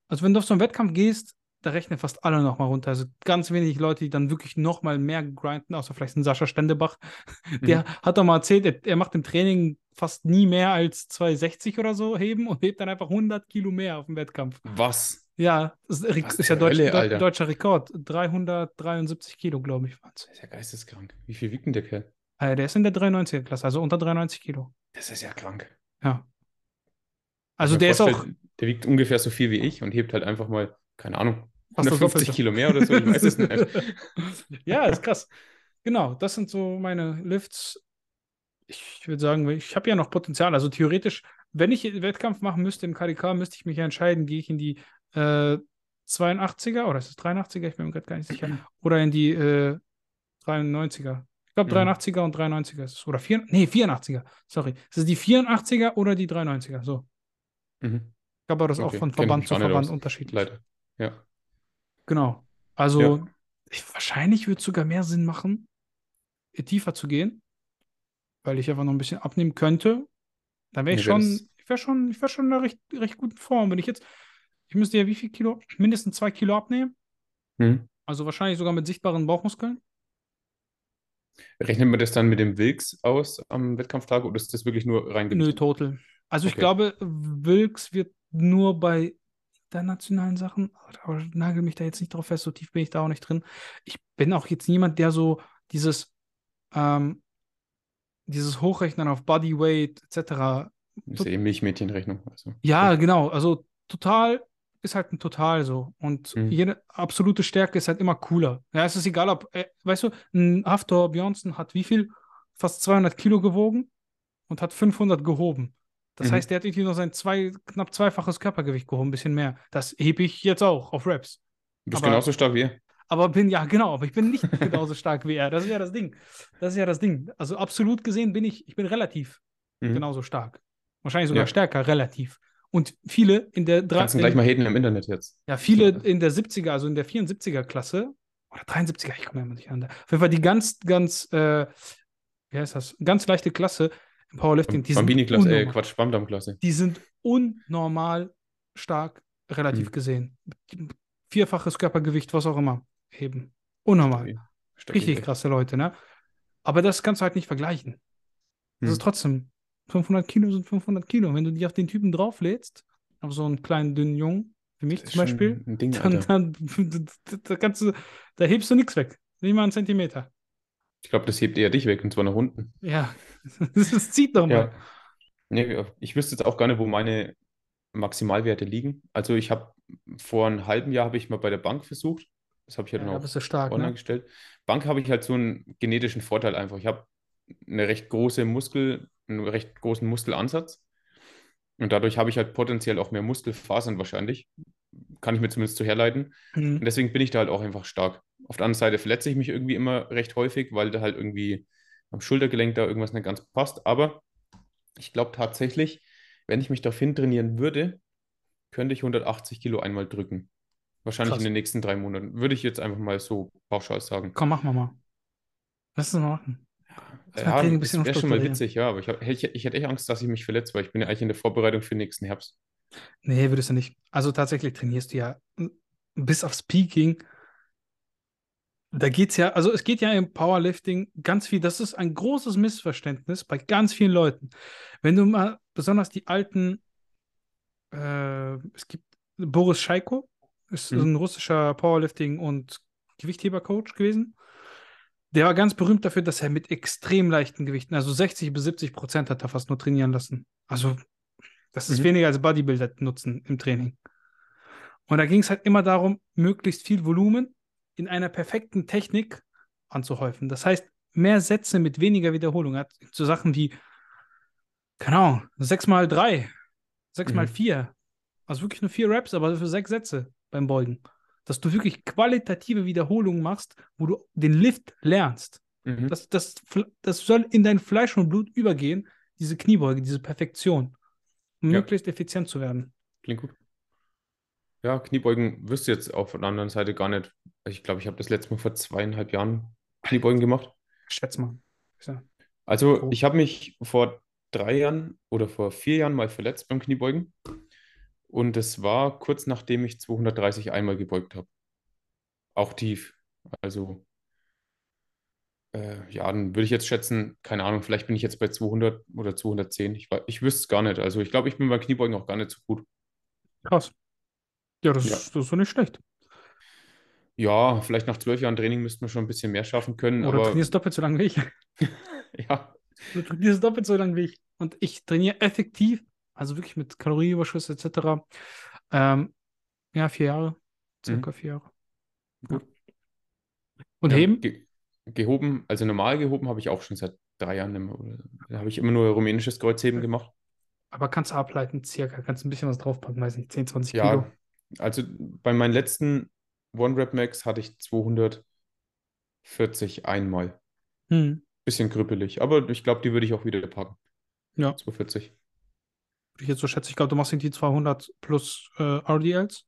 also wenn du auf so einen Wettkampf gehst, da rechnen fast alle nochmal runter. Also ganz wenig Leute, die dann wirklich nochmal mehr grinden, außer vielleicht ein Sascha Stendebach. [laughs] Der hat doch mal erzählt, er, er macht im Training fast nie mehr als 260 oder so heben und hebt dann einfach 100 Kilo mehr auf dem Wettkampf. Was? Ja, das ist, Was ist ja Deutsch, Hölle, deutscher Rekord. 373 Kilo, glaube ich. Das ist ja geisteskrank. Wie viel wiegt denn der Kerl? Äh, der ist in der 93er-Klasse, also unter 93 Kilo. Das ist ja krank. Ja. Also Wenn der ist auch Der wiegt ungefähr so viel wie ich und hebt halt einfach mal, keine Ahnung, fast das 150 Doppelte. Kilo mehr oder so, ich weiß es nicht. [laughs] ja, ist krass. Genau, das sind so meine Lifts. Ich würde sagen, ich habe ja noch Potenzial. Also theoretisch, wenn ich einen Wettkampf machen müsste im KDK, müsste ich mich ja entscheiden, gehe ich in die äh, 82er oder ist es 83er? Ich bin mir gerade gar nicht sicher. Oder in die äh, 93er. Ich glaube Mhm. 83er und 93er ist es. Oder 4, nee, 84er. Sorry. Ist es die 84er oder die 93er? So. Mhm. Ich glaube, das ist auch Okay, von Verband zu Verband unterschiedlich. Leider. Ja. Genau. Also Ja. ich, wahrscheinlich würde es sogar mehr Sinn machen, tiefer zu gehen, weil ich einfach noch ein bisschen abnehmen könnte. Dann wäre ich wär schon, ich wäre schon, ich wäre schon in einer recht, recht guten Form. Wenn ich jetzt, ich müsste ja wie viel Kilo? Mindestens zwei Kilo abnehmen. Mhm. Also wahrscheinlich sogar mit sichtbaren Bauchmuskeln. Rechnet man das dann mit dem Wilks aus am Wettkampftag oder ist das wirklich nur rein Nö, total. Also ich Okay. glaube, Wilks wird nur bei internationalen Sachen, aber nagel mich da jetzt nicht drauf fest, so tief bin ich da auch nicht drin. Ich bin auch jetzt niemand, der so dieses, ähm, dieses Hochrechnen auf Bodyweight etc. Ist eben Milchmädchenrechnung. Also. Ja, genau. Also total ist halt ein Total so. Und Mhm. jede absolute Stärke ist halt immer cooler. Ja, es ist egal, ob, äh, weißt du, ein Haftor Björnsson hat wie viel? Fast 200 Kilo gewogen und hat 500 gehoben. Das Mhm. heißt, der hat irgendwie noch sein zwei, knapp zweifaches Körpergewicht gehoben, ein bisschen mehr. Das hebe ich jetzt auch auf Raps. Du bist Aber- genauso stark wie er. Aber bin, ja, genau, aber ich bin nicht [laughs] genauso stark wie er. Das ist ja das Ding. Das ist ja das Ding. Also absolut gesehen bin ich, ich bin relativ Mhm. genauso stark. Wahrscheinlich sogar Ja. stärker, relativ. Und viele in der drei- Kannst du gleich mal haten im Internet jetzt. ja, viele in der 70er, also in der 74er Klasse oder 73er, ich komme immer nicht an. Auf jeden Fall die ganz, ganz, äh, wie heißt das? Ganz leichte Klasse Powerlifting. Die sind, Bambini-Klasse, äh, unnormal, Quatsch, Bamdam-Klasse. die sind unnormal stark, relativ Mhm. gesehen. Vierfaches Körpergewicht, was auch immer, heben. Unnormal. Stabil. Richtig krasse Leute, ne? Aber das kannst du halt nicht vergleichen. Das Hm. ist trotzdem, 500 Kilo sind 500 Kilo. Wenn du die auf den Typen drauflädst, auf so einen kleinen, dünnen Jungen, wie mich zum Beispiel, Ding, dann, dann [laughs] da, kannst du, da hebst du nichts weg. Nicht mal einen Zentimeter. Ich glaube, das hebt eher dich weg und zwar nach unten. Ja, [laughs] das zieht doch mal. Ja. Nee, ich wüsste jetzt auch gar nicht, wo meine Maximalwerte liegen. Also ich habe vor einem halben Jahr habe ich mal bei der Bank versucht. Das habe ich ja Ja, du stark, online ne? gestellt. Bank habe ich halt so einen genetischen Vorteil einfach. Ich habe eine recht große Muskel, einen recht großen Muskelansatz. Und dadurch habe ich halt potenziell auch mehr Muskelfasern wahrscheinlich. Kann ich mir zumindest so herleiten. Und Mhm. deswegen bin ich da halt auch einfach stark. Auf der anderen Seite verletze ich mich irgendwie immer recht häufig, weil da halt irgendwie am Schultergelenk da irgendwas nicht ganz passt. Aber ich glaube tatsächlich, wenn ich mich darauf trainieren würde, könnte ich 180 Kilo einmal drücken. Wahrscheinlich in Krass. den nächsten drei Monaten. Würde ich jetzt einfach mal so pauschal sagen. Komm, machen wir mal. Lass uns mal machen. Lass mal Ja, ein es bisschen wäre schon mal witzig, ja, aber ich, hab, ich, ich hätte echt Angst, dass ich mich verletze, weil ich bin ja eigentlich in der Vorbereitung für nächsten Herbst. Nee, würdest du nicht. Also tatsächlich trainierst du ja bis aufs Peaking. Da geht's ja, also es geht ja im Powerlifting ganz viel. Das ist ein großes Missverständnis bei ganz vielen Leuten. Wenn du mal besonders die alten, äh, es gibt Boris Scheiko, ist Mhm. ein russischer Powerlifting- und Gewichthebercoach gewesen. Der war ganz berühmt dafür, dass er mit extrem leichten Gewichten, also 60 bis 70 Prozent hat er fast nur trainieren lassen. Also das ist Mhm. weniger als Bodybuilder nutzen im Training. Und da ging es halt immer darum, möglichst viel Volumen in einer perfekten Technik anzuhäufen. Das heißt, mehr Sätze mit weniger Wiederholung. Er hat so Sachen wie, keine Ahnung, 6 mal 3, 6 mal Mhm. 4. Also wirklich nur vier Reps, aber für sechs Sätze beim Beugen. Dass du wirklich qualitative Wiederholungen machst, wo du den Lift lernst. Mhm. Das, das, das soll in dein Fleisch und Blut übergehen, diese Kniebeuge, diese Perfektion, um Ja. möglichst effizient zu werden. Klingt gut. Ja, Kniebeugen wirst du jetzt auf der anderen Seite gar nicht. Ich glaube, ich habe das letzte Mal vor zweieinhalb Jahren Kniebeugen gemacht. Schätz mal. Ja Also, grob. ich habe mich vor drei Jahren oder vor vier Jahren mal verletzt beim Kniebeugen. Und es war kurz nachdem ich 230 einmal gebeugt habe. Auch tief. Also, äh, ja, dann würde ich jetzt schätzen, keine Ahnung, vielleicht bin ich jetzt bei 200 oder 210. Ich, ich wüsste es gar nicht. Also, ich glaube, ich bin beim Kniebeugen auch gar nicht so gut. Krass. Ja, das, Ja. ist- das ist so nicht schlecht. Ja, vielleicht nach zwölf Jahren Training müssten wir schon ein bisschen mehr schaffen können, Oder du aber trainierst doppelt so lange wie ich. [laughs] ja, Du trainierst doppelt so lange wie ich. Und ich trainiere effektiv, also wirklich mit Kalorienüberschuss etc. Ähm, ja, vier Jahre. Circa vier Jahre. Mhm. Gut. Und Ja, heben? ge gehoben, also normal gehoben habe ich auch schon seit drei Jahren. Immer, da habe ich immer nur rumänisches Kreuzheben gemacht. Aber kannst du ableiten, circa. Kannst ein bisschen was draufpacken, weiß nicht, 10, 20 Ja, Kilo. also bei meinen letzten One-Rep-Max hatte ich 240 einmal. Hm. Bisschen krüppelig, aber ich glaube, die würde ich auch wieder packen. Ja, 240. würde ich jetzt so schätzen. Ich glaube, du machst irgendwie 200 plus äh, RDLs.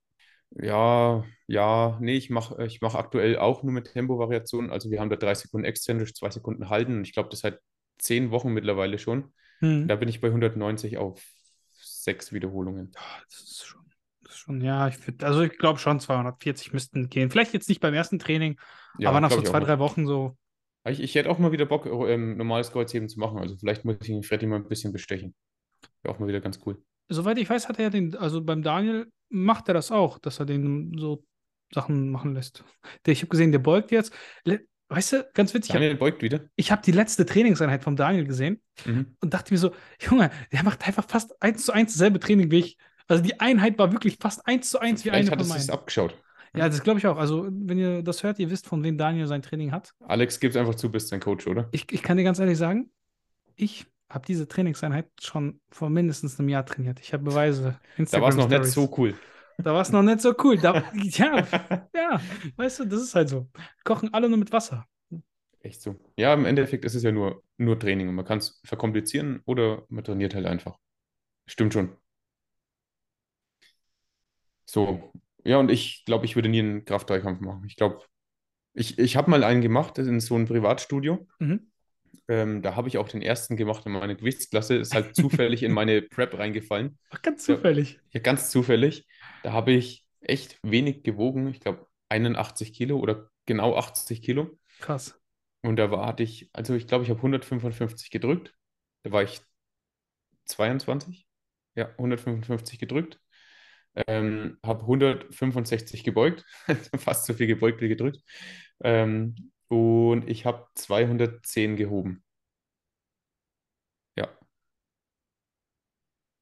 Ja, ja, nee, ich mache ich mach aktuell auch nur mit Tempovariationen. Also wir haben da drei Sekunden exzentrisch, zwei Sekunden halten. Und ich glaube, das seit zehn Wochen mittlerweile schon. Hm. Da bin ich bei 190 auf sechs Wiederholungen. Ja, das ist schon, schon, ja, ich würde, also ich glaube schon 240 müssten gehen. Vielleicht jetzt nicht beim ersten Training, Ja, aber nach so zwei, drei Wochen so. Ich, ich hätte auch mal wieder Bock, ähm, normales Kreuzheben zu machen. Also vielleicht muss ich den Freddy mal ein bisschen bestechen. Wäre auch mal wieder ganz cool. Soweit ich weiß, hat er ja den, also beim Daniel macht er das auch, dass er den so Sachen machen lässt. Der, ich habe gesehen, der beugt jetzt. Weißt du, ganz witzig, ich habe Daniel beugt wieder. ich hab die letzte Trainingseinheit vom Daniel gesehen Mhm. und dachte mir so, Junge, der macht einfach fast eins zu eins dasselbe Training wie ich. Also die Einheit war wirklich fast eins zu eins wie eine Vielleicht von hat es das meinen. abgeschaut. Ja, das glaube ich auch. Also, wenn ihr das hört, ihr wisst, von wem Daniel sein Training hat. Alex, gib's einfach zu, bist dein Coach, oder? Ich, ich kann dir ganz ehrlich sagen, ich habe diese Trainingseinheit schon vor mindestens einem Jahr trainiert. Ich habe Beweise. Da war es noch nicht so cool. Da war es noch nicht so cool. Da, ja, ja, weißt du, das ist halt so. Kochen alle nur mit Wasser. Echt so. Ja, im Endeffekt ist es ja nur, nur Training und man kann es verkomplizieren oder man trainiert halt einfach. Stimmt schon. So. Ja, und ich glaube, ich würde nie einen Kraft-3-Kampf machen. Ich glaube, ich, ich habe mal einen gemacht in so einem Privatstudio. Mhm. Ähm, da habe ich auch den ersten gemacht in meiner Gewichtsklasse. Ist halt zufällig in meine [laughs] Prep reingefallen. Ach, ganz Ja. zufällig. Ja, ganz zufällig. Da habe ich echt wenig gewogen. Ich glaube 81 Kilo oder genau 80 Kilo. Krass. Und da war, hatte ich, also ich glaube, ich habe 155 gedrückt. Da war ich 22. Ja, 155 gedrückt. Ähm, habe 165 gebeugt. [laughs] Fast so viel gebeugt wie gedrückt. Ähm, und ich habe 210 gehoben. Ja.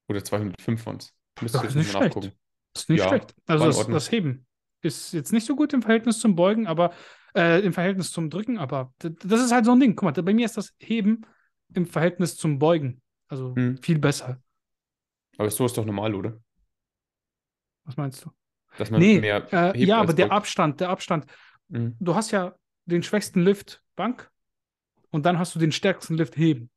Oder 205 waren es. Müsste Das ich nicht schlecht. nachgucken. Das ist nicht Ja, schlecht. Also das, das Heben. ist jetzt nicht so gut im Verhältnis zum Beugen, aber äh, im Verhältnis zum Drücken, aber das ist halt so ein Ding. Guck mal, bei mir ist das Heben im Verhältnis zum Beugen. Also hm. viel besser. Aber so ist doch normal, oder? Was meinst du? Dass man nee, mehr äh, ja, aber der Abstand, der Abstand. Mhm. Du hast ja den schwächsten Lift Bank und dann hast du den stärksten Lift Heben.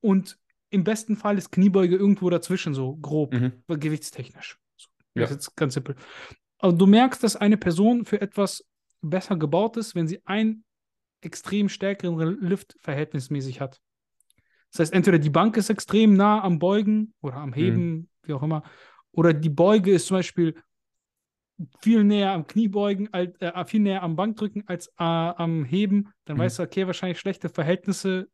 Und im besten Fall ist Kniebeuge irgendwo dazwischen, so grob, mhm. gewichtstechnisch. So, ja. Das ist jetzt ganz simpel. Aber du merkst, dass eine Person für etwas besser gebaut ist, wenn sie einen extrem stärkeren Lift verhältnismäßig hat. Das heißt, entweder die Bank ist extrem nah am Beugen oder am Heben, mhm. wie auch immer, oder die Beuge ist zum Beispiel viel näher am Kniebeugen, als, äh, viel näher am Bankdrücken als äh, am Heben, dann mhm. weißt du, okay, wahrscheinlich schlechte Verhältnisse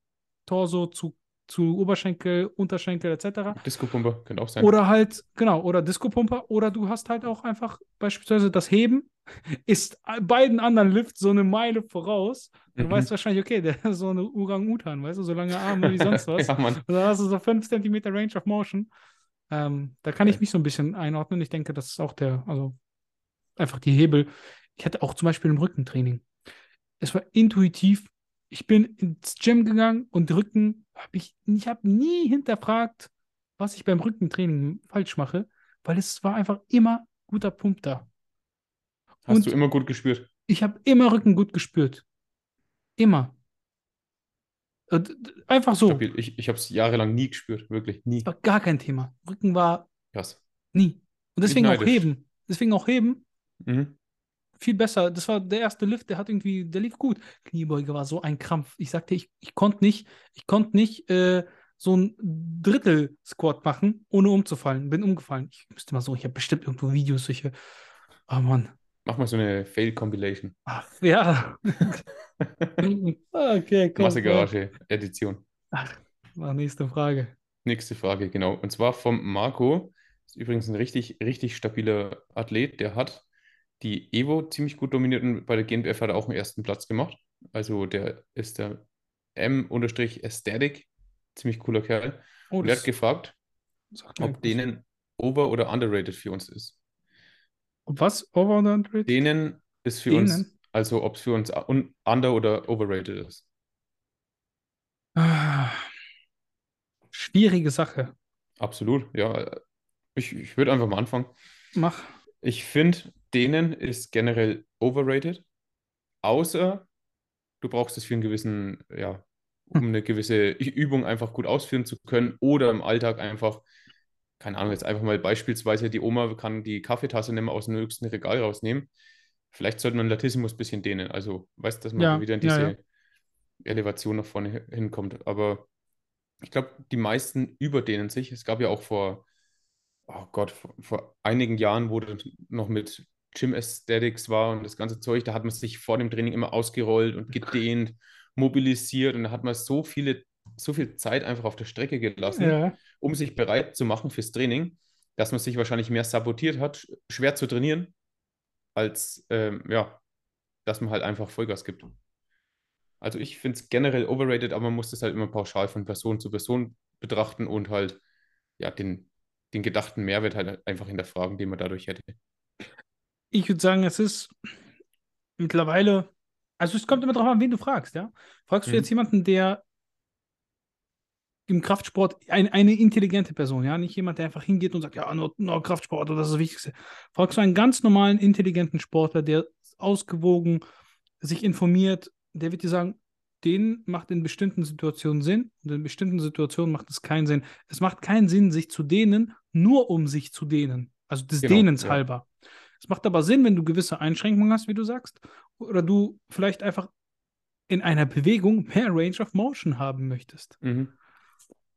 Torso zu, zu Oberschenkel, Unterschenkel etc. Disco-Pumper könnte auch sein. Oder halt, genau, oder Disco-Pumper, oder du hast halt auch einfach beispielsweise das Heben [laughs] ist beiden anderen Lifts so eine Meile voraus. Du mhm. weißt wahrscheinlich, okay, der ist [laughs] so eine Orang-Utan, weißt du, so lange Arme wie sonst [laughs] was. ja, Mann. Und dann hast du so 5 cm Range of Motion. Ähm, da kann ich mich so ein bisschen einordnen. Ich denke, das ist auch der, also einfach die Hebel. Ich hatte auch zum Beispiel im Rückentraining. Es war intuitiv. Ich bin ins Gym gegangen und Rücken habe ich, ich habe nie hinterfragt, was ich beim Rückentraining falsch mache, weil es war einfach immer guter Pump da. Hast und du immer gut gespürt? Ich habe immer Rücken gut gespürt. Immer. Einfach so. Stabil. Ich, ich habe es jahrelang nie gespürt, wirklich nie. War gar kein Thema. Rücken war Krass. nie. Und deswegen auch heben. Deswegen auch heben. Mhm. Viel besser. Das war der erste Lift, der hat irgendwie, der lief gut. Kniebeuge war so ein Krampf. Ich sagte, ich, ich konnte nicht, ich konnte nicht äh, so ein Drittel-Squat machen, ohne umzufallen. Bin umgefallen. Ich müsste mal so, ich habe bestimmt irgendwo Videos, solche. Oh Mann. Mach mal so eine Fail-Compilation. Ach, ja. [laughs] okay, komm. Massegarage-Edition. Ach, war nächste Frage. Nächste Frage, genau. Und zwar vom Marco. Ist übrigens ein richtig, richtig stabiler Athlet. Der hat die Evo ziemlich gut dominiert und bei der GNBF hat er auch einen ersten Platz gemacht. Also der ist der M-Aesthetic. Ziemlich cooler Kerl. Oh, und er hat gefragt, ob denen over- oder underrated für uns ist. Was? Over- oder underrated? Denen ist für denen? uns, also ob es für uns under- oder overrated ist. Ah, schwierige Sache. Absolut, ja. Ich, ich würde einfach mal anfangen. Mach. Ich finde, denen ist generell overrated, außer du brauchst es für einen gewissen, ja, um eine gewisse Übung einfach gut ausführen zu können oder im Alltag einfach, keine Ahnung, jetzt einfach mal beispielsweise die Oma kann die Kaffeetasse nicht mehr aus dem höchsten Regal rausnehmen. Vielleicht sollte man Latissimus ein bisschen dehnen. Also, weißt du, dass man ja, wieder in diese ja, ja. Elevation nach vorne hinkommt. Aber ich glaube, die meisten überdehnen sich. Es gab ja auch vor oh Gott, vor, vor einigen Jahren, wo das noch mit Gym Aesthetics war und das ganze Zeug, da hat man sich vor dem Training immer ausgerollt und gedehnt, mobilisiert und da hat man so viele, so viel Zeit einfach auf der Strecke gelassen, ja. Um sich bereit zu machen fürs Training, dass man sich wahrscheinlich mehr sabotiert hat, schwer zu trainieren, als ähm, ja, dass man halt einfach Vollgas gibt. Also ich finde es generell overrated, aber man muss das halt immer pauschal von Person zu Person betrachten und halt ja den, den gedachten Mehrwert halt einfach hinterfragen, den man dadurch hätte. Ich würde sagen, es ist mittlerweile, also es kommt immer darauf an, wen du fragst, ja. Fragst du mhm. jetzt jemanden, der im Kraftsport ein, eine intelligente Person, ja, nicht jemand, der einfach hingeht und sagt, ja, nur, nur Kraftsport oder das ist das Wichtigste. Fragst du einen ganz normalen, intelligenten Sportler, der ausgewogen sich informiert, der wird dir sagen, den macht in bestimmten Situationen Sinn und in bestimmten Situationen macht es keinen Sinn. Es macht keinen Sinn, sich zu dehnen, nur um sich zu dehnen. Also des genau, Dehnens ja. halber. Es macht aber Sinn, wenn du gewisse Einschränkungen hast, wie du sagst, oder du vielleicht einfach in einer Bewegung mehr Range of Motion haben möchtest. Mhm.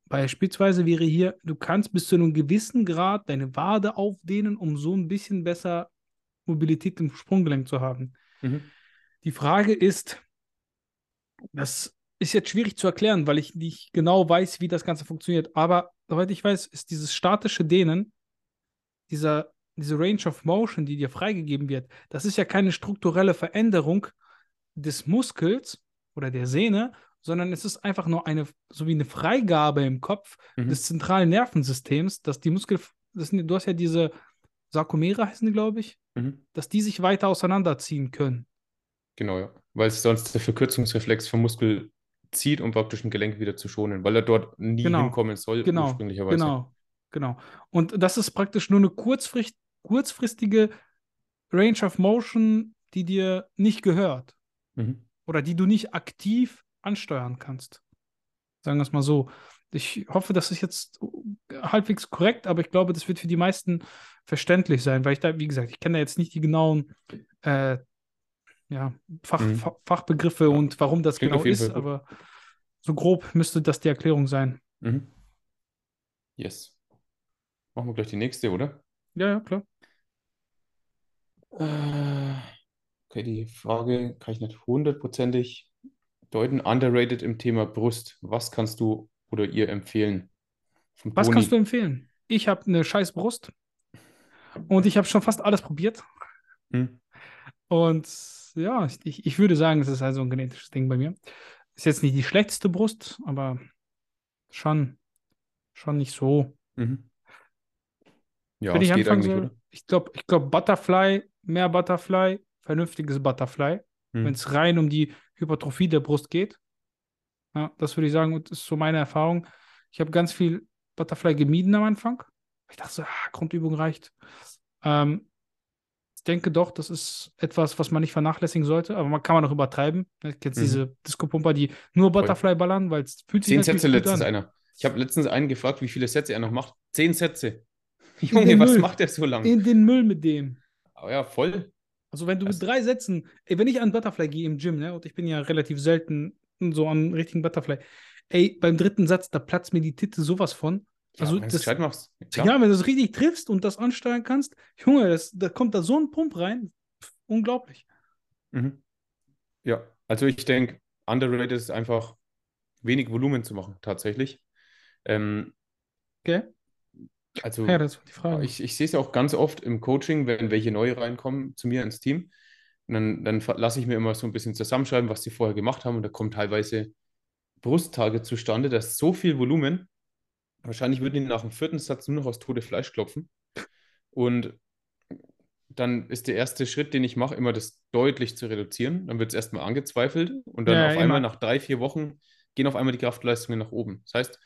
Beispielsweise wäre hier, du kannst bis zu einem gewissen Grad deine Wade aufdehnen, um so ein bisschen besser Mobilität im Sprunggelenk zu haben. Mhm. Die Frage ist, das ist jetzt schwierig zu erklären, weil ich nicht genau weiß, wie das Ganze funktioniert. Aber soweit ich weiß, ist dieses statische Dehnen, dieser, diese Range of Motion, die dir freigegeben wird, das ist ja keine strukturelle Veränderung des Muskels oder der Sehne, sondern es ist einfach nur eine, so wie eine Freigabe im Kopf mhm. des zentralen Nervensystems, dass die Muskel, das, du hast ja diese, Sarkomere heißen die, glaube ich, Mhm. dass die sich weiter auseinanderziehen können. Genau, ja. Weil es sonst der Verkürzungsreflex vom Muskel zieht, um praktisch ein Gelenk wieder zu schonen, weil er dort nie Genau. hinkommen soll, Genau, ursprünglicherweise. genau, genau. Und das ist praktisch nur eine kurzfrist kurzfristige Range of Motion, die dir nicht gehört Mhm. oder die du nicht aktiv ansteuern kannst. Sagen wir es mal so. Ich hoffe, das ist jetzt halbwegs korrekt, aber ich glaube, das wird für die meisten verständlich sein, weil ich da, wie gesagt, ich kenne da jetzt nicht die genauen äh, ja, Fach, Mhm. Fach, Fachbegriffe und warum das Klingt genau ist, aber so grob müsste das die Erklärung sein. Mhm. Yes. Machen wir gleich die nächste, oder? Ja, ja, klar. Äh, okay, die Frage kann ich nicht hundertprozentig deuten. Underrated im Thema Brust. Was kannst du oder ihr empfehlen? Was kannst du empfehlen? Ich habe eine scheiß Brust und ich habe schon fast alles probiert. Hm? Und ja, ich, ich würde sagen, es ist also ein genetisches Ding bei mir. Ist jetzt nicht die schlechteste Brust, aber schon, schon nicht so. Mhm. Ja, Wenn es ich geht anfangen eigentlich, soll, oder? ich glaube, ich glaub Butterfly, mehr Butterfly, vernünftiges Butterfly, Hm. wenn es rein um die Hypertrophie der Brust geht. Ja, das würde ich sagen, und das ist so meine Erfahrung. Ich habe ganz viel Butterfly gemieden am Anfang. Ich dachte so, ah, Grundübung reicht. Ähm, ich denke doch, das ist etwas, was man nicht vernachlässigen sollte, aber man kann man auch übertreiben. Du kennst Mhm. diese Disco-Pumper, die nur Butterfly ballern, weil es fühlt sich Zehn Sätze letztens an. einer. Ich habe letztens einen gefragt, wie viele Sätze er noch macht. Zehn Sätze. [laughs] Junge, was Müll. macht er so lang? In den Müll mit dem. Aber ja, voll. Also wenn du mit drei Sätzen, ey, wenn ich an Butterfly gehe im Gym, ne, und ich bin ja relativ selten so an richtigen Butterfly, ey, beim dritten Satz, da platzt mir die Titte sowas von. Ja, Also wenn du es das- machst. Ja, wenn du das richtig triffst und das ansteuern kannst, Junge, das, da kommt da so ein Pump rein. Pff, unglaublich. Mhm. Ja, also ich denke, underrated ist einfach wenig Volumen zu machen, tatsächlich. Ähm, Gell? Also Ja, das war die Frage. ich, ich sehe es ja auch ganz oft im Coaching, wenn welche neu reinkommen zu mir ins Team. Dann, dann lasse ich mir immer so ein bisschen zusammenschreiben, was sie vorher gemacht haben. Und da kommen teilweise Brusttage zustande, da ist so viel Volumen. Wahrscheinlich würden die nach dem vierten Satz nur noch aus Tode Fleisch klopfen. Und dann ist der erste Schritt, den ich mache, immer das deutlich zu reduzieren. Dann wird es erstmal angezweifelt und dann Ja, auf immer. einmal nach drei, vier Wochen gehen auf einmal die Kraftleistungen nach oben. Das heißt,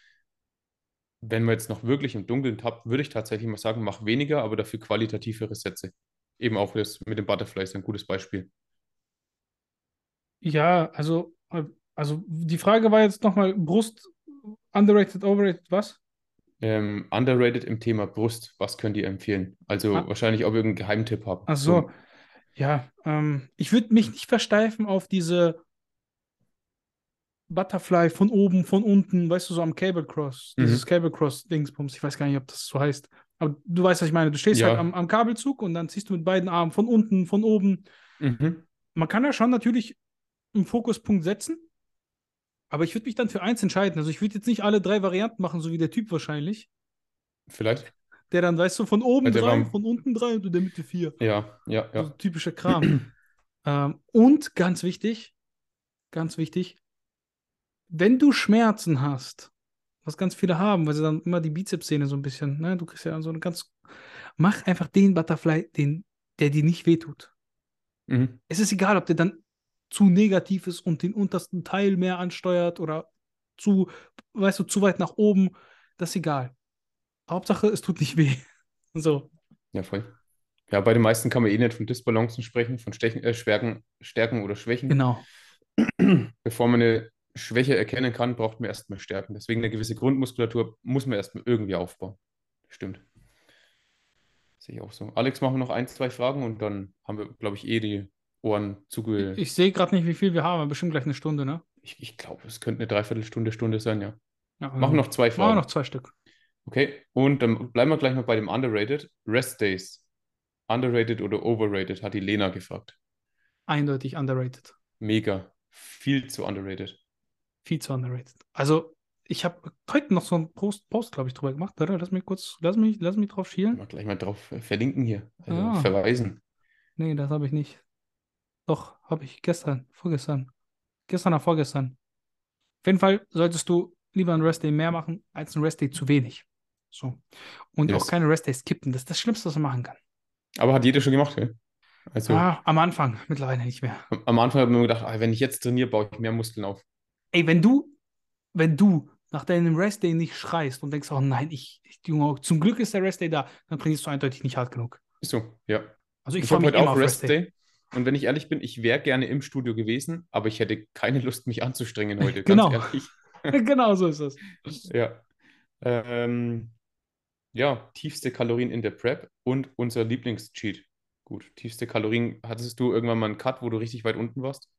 wenn man jetzt noch wirklich im Dunkeln tappt, würde ich tatsächlich mal sagen, mach weniger, aber dafür qualitativere Sätze. Eben auch das mit dem Butterfly ist ein gutes Beispiel. Ja, also, also die Frage war jetzt nochmal Brust, underrated, overrated, was? Ähm, underrated im Thema Brust, was könnt ihr empfehlen? Also Ah. wahrscheinlich, ob ihr irgendeinen Geheimtipp habt. Ach so, ja, ähm, ich würde mich nicht versteifen auf diese Butterfly von oben, von unten, weißt du, so am Cable Cross, Mhm. dieses Cable Cross Dingsbums, ich weiß gar nicht, ob das so heißt. Aber du weißt, was ich meine. Du stehst Ja. halt am, am Kabelzug und dann ziehst du mit beiden Armen von unten, von oben. Mhm. Man kann ja schon natürlich einen Fokuspunkt setzen, aber ich würde mich dann für eins entscheiden. Also ich würde jetzt nicht alle drei Varianten machen, so wie der Typ wahrscheinlich, Vielleicht. der dann, weißt du, von oben der drei, von unten drei und in der Mitte vier. Ja, ja, So ja. typischer Kram. [clears throat] ähm, und ganz wichtig, ganz wichtig, wenn du Schmerzen hast, was ganz viele haben, weil sie dann immer die Bizepssehne so ein bisschen, ne, du kriegst ja so eine ganz, mach einfach den Butterfly, den, der dir nicht wehtut. Mhm. Es ist egal, ob der dann zu negativ ist und den untersten Teil mehr ansteuert oder zu, weißt du, zu weit nach oben, das ist egal. Hauptsache, es tut nicht weh. [laughs] So. Ja, voll. Ja, bei den meisten kann man eh nicht von Disbalancen sprechen, von Stechen, äh, Stärken, Stärken oder Schwächen. Genau. [clears throat] Bevor man eine Schwäche erkennen kann, braucht man erstmal Stärken. Deswegen eine gewisse Grundmuskulatur muss man erstmal irgendwie aufbauen. Stimmt. Sehe ich auch so. Alex, machen wir noch ein, zwei Fragen und dann haben wir, glaube ich, eh die Ohren zuge... Ich sehe gerade nicht, wie viel wir haben, aber bestimmt gleich eine Stunde, ne? Ich, ich glaube, es könnte eine Dreiviertelstunde, Stunde sein, ja. Ja, Machen noch zwei Machen wir Fragen. noch zwei Stück. Okay, und dann bleiben wir gleich noch bei dem Underrated. Rest Days. Underrated oder overrated, hat die Lena gefragt. Eindeutig underrated. Mega. Viel zu underrated. Viel zu underrated. Also, ich habe heute noch so einen Post, Post glaube ich, drüber gemacht, oder? Lass mich kurz, lass mich, lass mich drauf schielen. Mal gleich mal drauf verlinken hier. Also Ah. verweisen. Nee, das habe ich nicht. Doch, habe ich gestern, vorgestern. Gestern oder vorgestern. Auf jeden Fall solltest du lieber einen Rest Day mehr machen, als einen Rest Day zu wenig. So. Und Yes. auch keine Rest Days skippen. Das ist das Schlimmste, was man machen kann. Aber hat jeder schon gemacht, gell? Also Ah, am Anfang, mittlerweile nicht mehr. am am Anfang habe ich mir gedacht, ah, wenn ich jetzt trainiere, baue ich mehr Muskeln auf. Ey, wenn du, wenn du nach deinem Restday nicht schreist und denkst, oh nein, ich, ich Junge, zum Glück ist der Restday da, dann trainierst du eindeutig nicht hart genug. Ist so, ja. Also ich Ich freue habe mich heute auch auf Rest Restday. Day. Und wenn ich ehrlich bin, ich wäre gerne im Studio gewesen, aber ich hätte keine Lust, mich anzustrengen heute, [laughs] ganz Genau. ehrlich. [laughs] genau so ist es. [laughs] Ja. Ähm, ja, tiefste Kalorien in der Prep und unser Lieblingscheat. Gut, tiefste Kalorien. Hattest du irgendwann mal einen Cut, wo du richtig weit unten warst?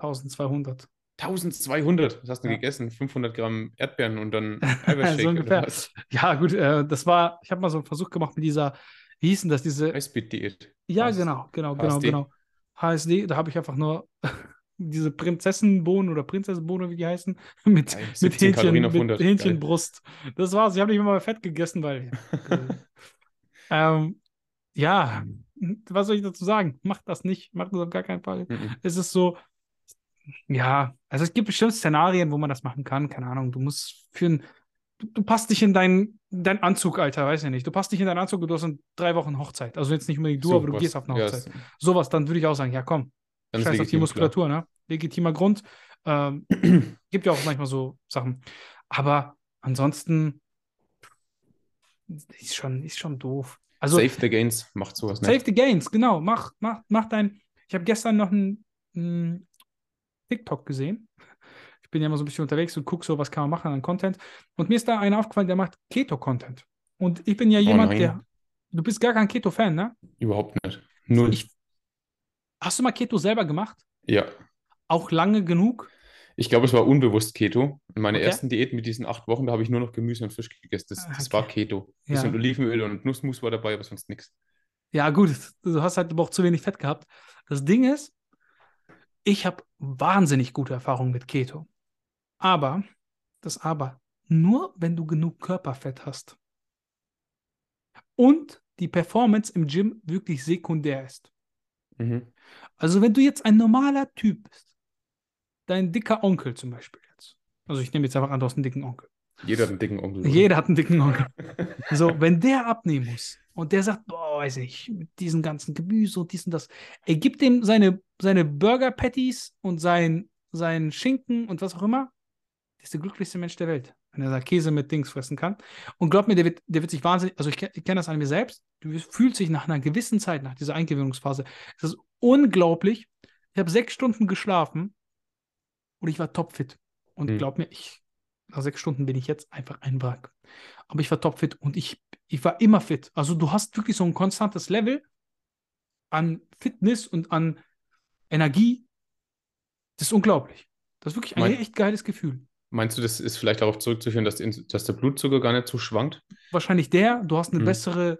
1200. 1200. Was hast du Ja. gegessen? 500 Gramm Erdbeeren und dann [laughs] so Eiweißshake ungefähr. oder was? Ja, gut, äh, das war, ich habe mal so einen Versuch gemacht mit dieser, wie hieß denn das, diese, Highspeed-Diät. ja, Was? genau, genau, genau, HSD? genau. HSD, da habe ich einfach nur [laughs] diese Prinzessenbohnen oder Prinzessenbohnen, wie die heißen, [laughs] mit, Geil, mit 17 Hähnchen, mit 100. Geil. Hähnchenbrust. Das war's. Ich habe nicht mal Fett gegessen, weil, ähm, ja, was soll ich dazu sagen? Macht das nicht, macht das auf gar keinen Fall. Mhm. Es ist so, ja, also es gibt bestimmt Szenarien, wo man das machen kann. Keine Ahnung, du musst für ein, du, du passt dich in deinen dein Anzug, Alter, weiß ich nicht. Du passt dich in deinen Anzug und du hast in drei Wochen Hochzeit. Also jetzt nicht unbedingt du, So, aber du was- gehst auf eine Hochzeit. ist- Sowas, dann würde ich auch sagen, ja komm, Dann scheiß auf die legitim, klar. Muskulatur, ne? Legitimer Grund. Ähm, [clears throat] gibt ja auch manchmal so Sachen. Aber ansonsten ist schon, ist schon doof. Also Save the Gains macht sowas Save nicht. the Gains, genau. Mach, mach, mach dein. Ich habe gestern noch einen TikTok gesehen. Ich bin ja immer so ein bisschen unterwegs und gucke so, was kann man machen an Content. Und mir ist da einer aufgefallen, der macht Keto-Content. Und ich bin ja jemand, nein. der. Du bist gar kein Keto-Fan, ne? Überhaupt nicht. Null. Ich, hast du mal Keto selber gemacht? Ja. Auch lange genug? Ich glaube, es war unbewusst Keto. In meiner Okay. ersten Diät mit diesen acht Wochen, da habe ich nur noch Gemüse und Fisch gegessen. Das, Ah, das okay. war Keto. Ja. Bisschen Olivenöl und Nussmus war dabei, aber sonst nichts. Ja, gut, du hast halt aber auch zu wenig Fett gehabt. Das Ding ist, ich habe wahnsinnig gute Erfahrungen mit Keto. Aber, das Aber, nur wenn du genug Körperfett hast. Und die Performance im Gym wirklich sekundär ist. Mhm. Also, wenn du jetzt ein normaler Typ bist, dein dicker Onkel zum Beispiel jetzt. Also, ich nehme jetzt einfach an, du hast einen dicken Onkel. Jeder hat einen dicken Onkel. oder? Jeder hat einen dicken Onkel. So, wenn der abnehmen muss und der sagt, boah, weiß nicht, mit diesen ganzen Gemüse und dies und das, er gibt dem seine, seine Burger Patties und sein, sein Schinken und was auch immer, der ist der glücklichste Mensch der Welt, wenn er da Käse mit Dings fressen kann. Und glaub mir, der wird, der wird sich wahnsinnig, also ich, ich kenne das an mir selbst, du fühlst dich nach einer gewissen Zeit, nach dieser Eingewöhnungsphase, es ist unglaublich. Ich habe sechs Stunden geschlafen und ich war topfit. Und Hm. glaub mir, ich, nach sechs Stunden bin ich jetzt einfach ein Wrack. Aber ich war topfit und ich, ich war immer fit. Also du hast wirklich so ein konstantes Level an Fitness und an Energie. Das ist unglaublich. Das ist wirklich ein Mein- echt geiles Gefühl. Meinst du, das ist vielleicht darauf zurückzuführen, dass, dass der Blutzucker gar nicht so schwankt? Wahrscheinlich der, du hast eine Mhm. bessere,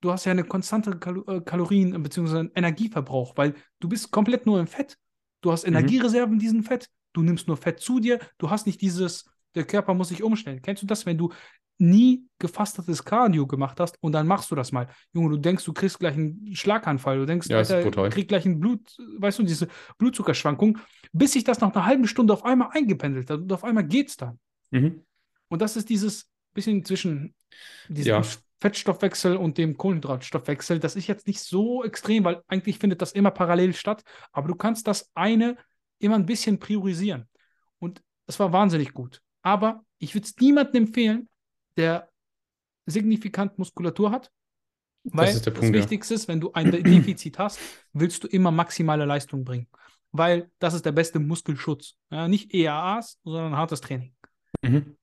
du hast ja eine konstante Kalo äh, Kalorien- bzw. Energieverbrauch, weil du bist komplett nur im Fett. Du hast Mhm. Energiereserven in diesem Fett, du nimmst nur Fett zu dir, du hast nicht dieses, der Körper muss sich umstellen. Kennst du das, wenn du nie gefastetes Cardio gemacht hast und dann machst du das mal? Junge, du denkst, du kriegst gleich einen Schlaganfall, du denkst, Ja, Alter, krieg gleich einen Blut, weißt du, diese Blutzuckerschwankung, bis sich das nach einer halben Stunde auf einmal eingependelt hat und auf einmal geht's dann. Mhm. Und das ist dieses bisschen zwischen diesem Ja. Fettstoffwechsel und dem Kohlenhydratstoffwechsel. Das ist jetzt nicht so extrem, weil eigentlich findet das immer parallel statt. Aber du kannst das eine immer ein bisschen priorisieren. Und das war wahnsinnig gut. Aber ich würde es niemandem empfehlen, der signifikant Muskulatur hat. Weil ist der das Punkt, ja. Wichtigste ist, wenn du ein Defizit hast, willst du immer maximale Leistung bringen. Weil das ist der beste Muskelschutz. Ja, nicht EAAs, sondern hartes Training. Mhm.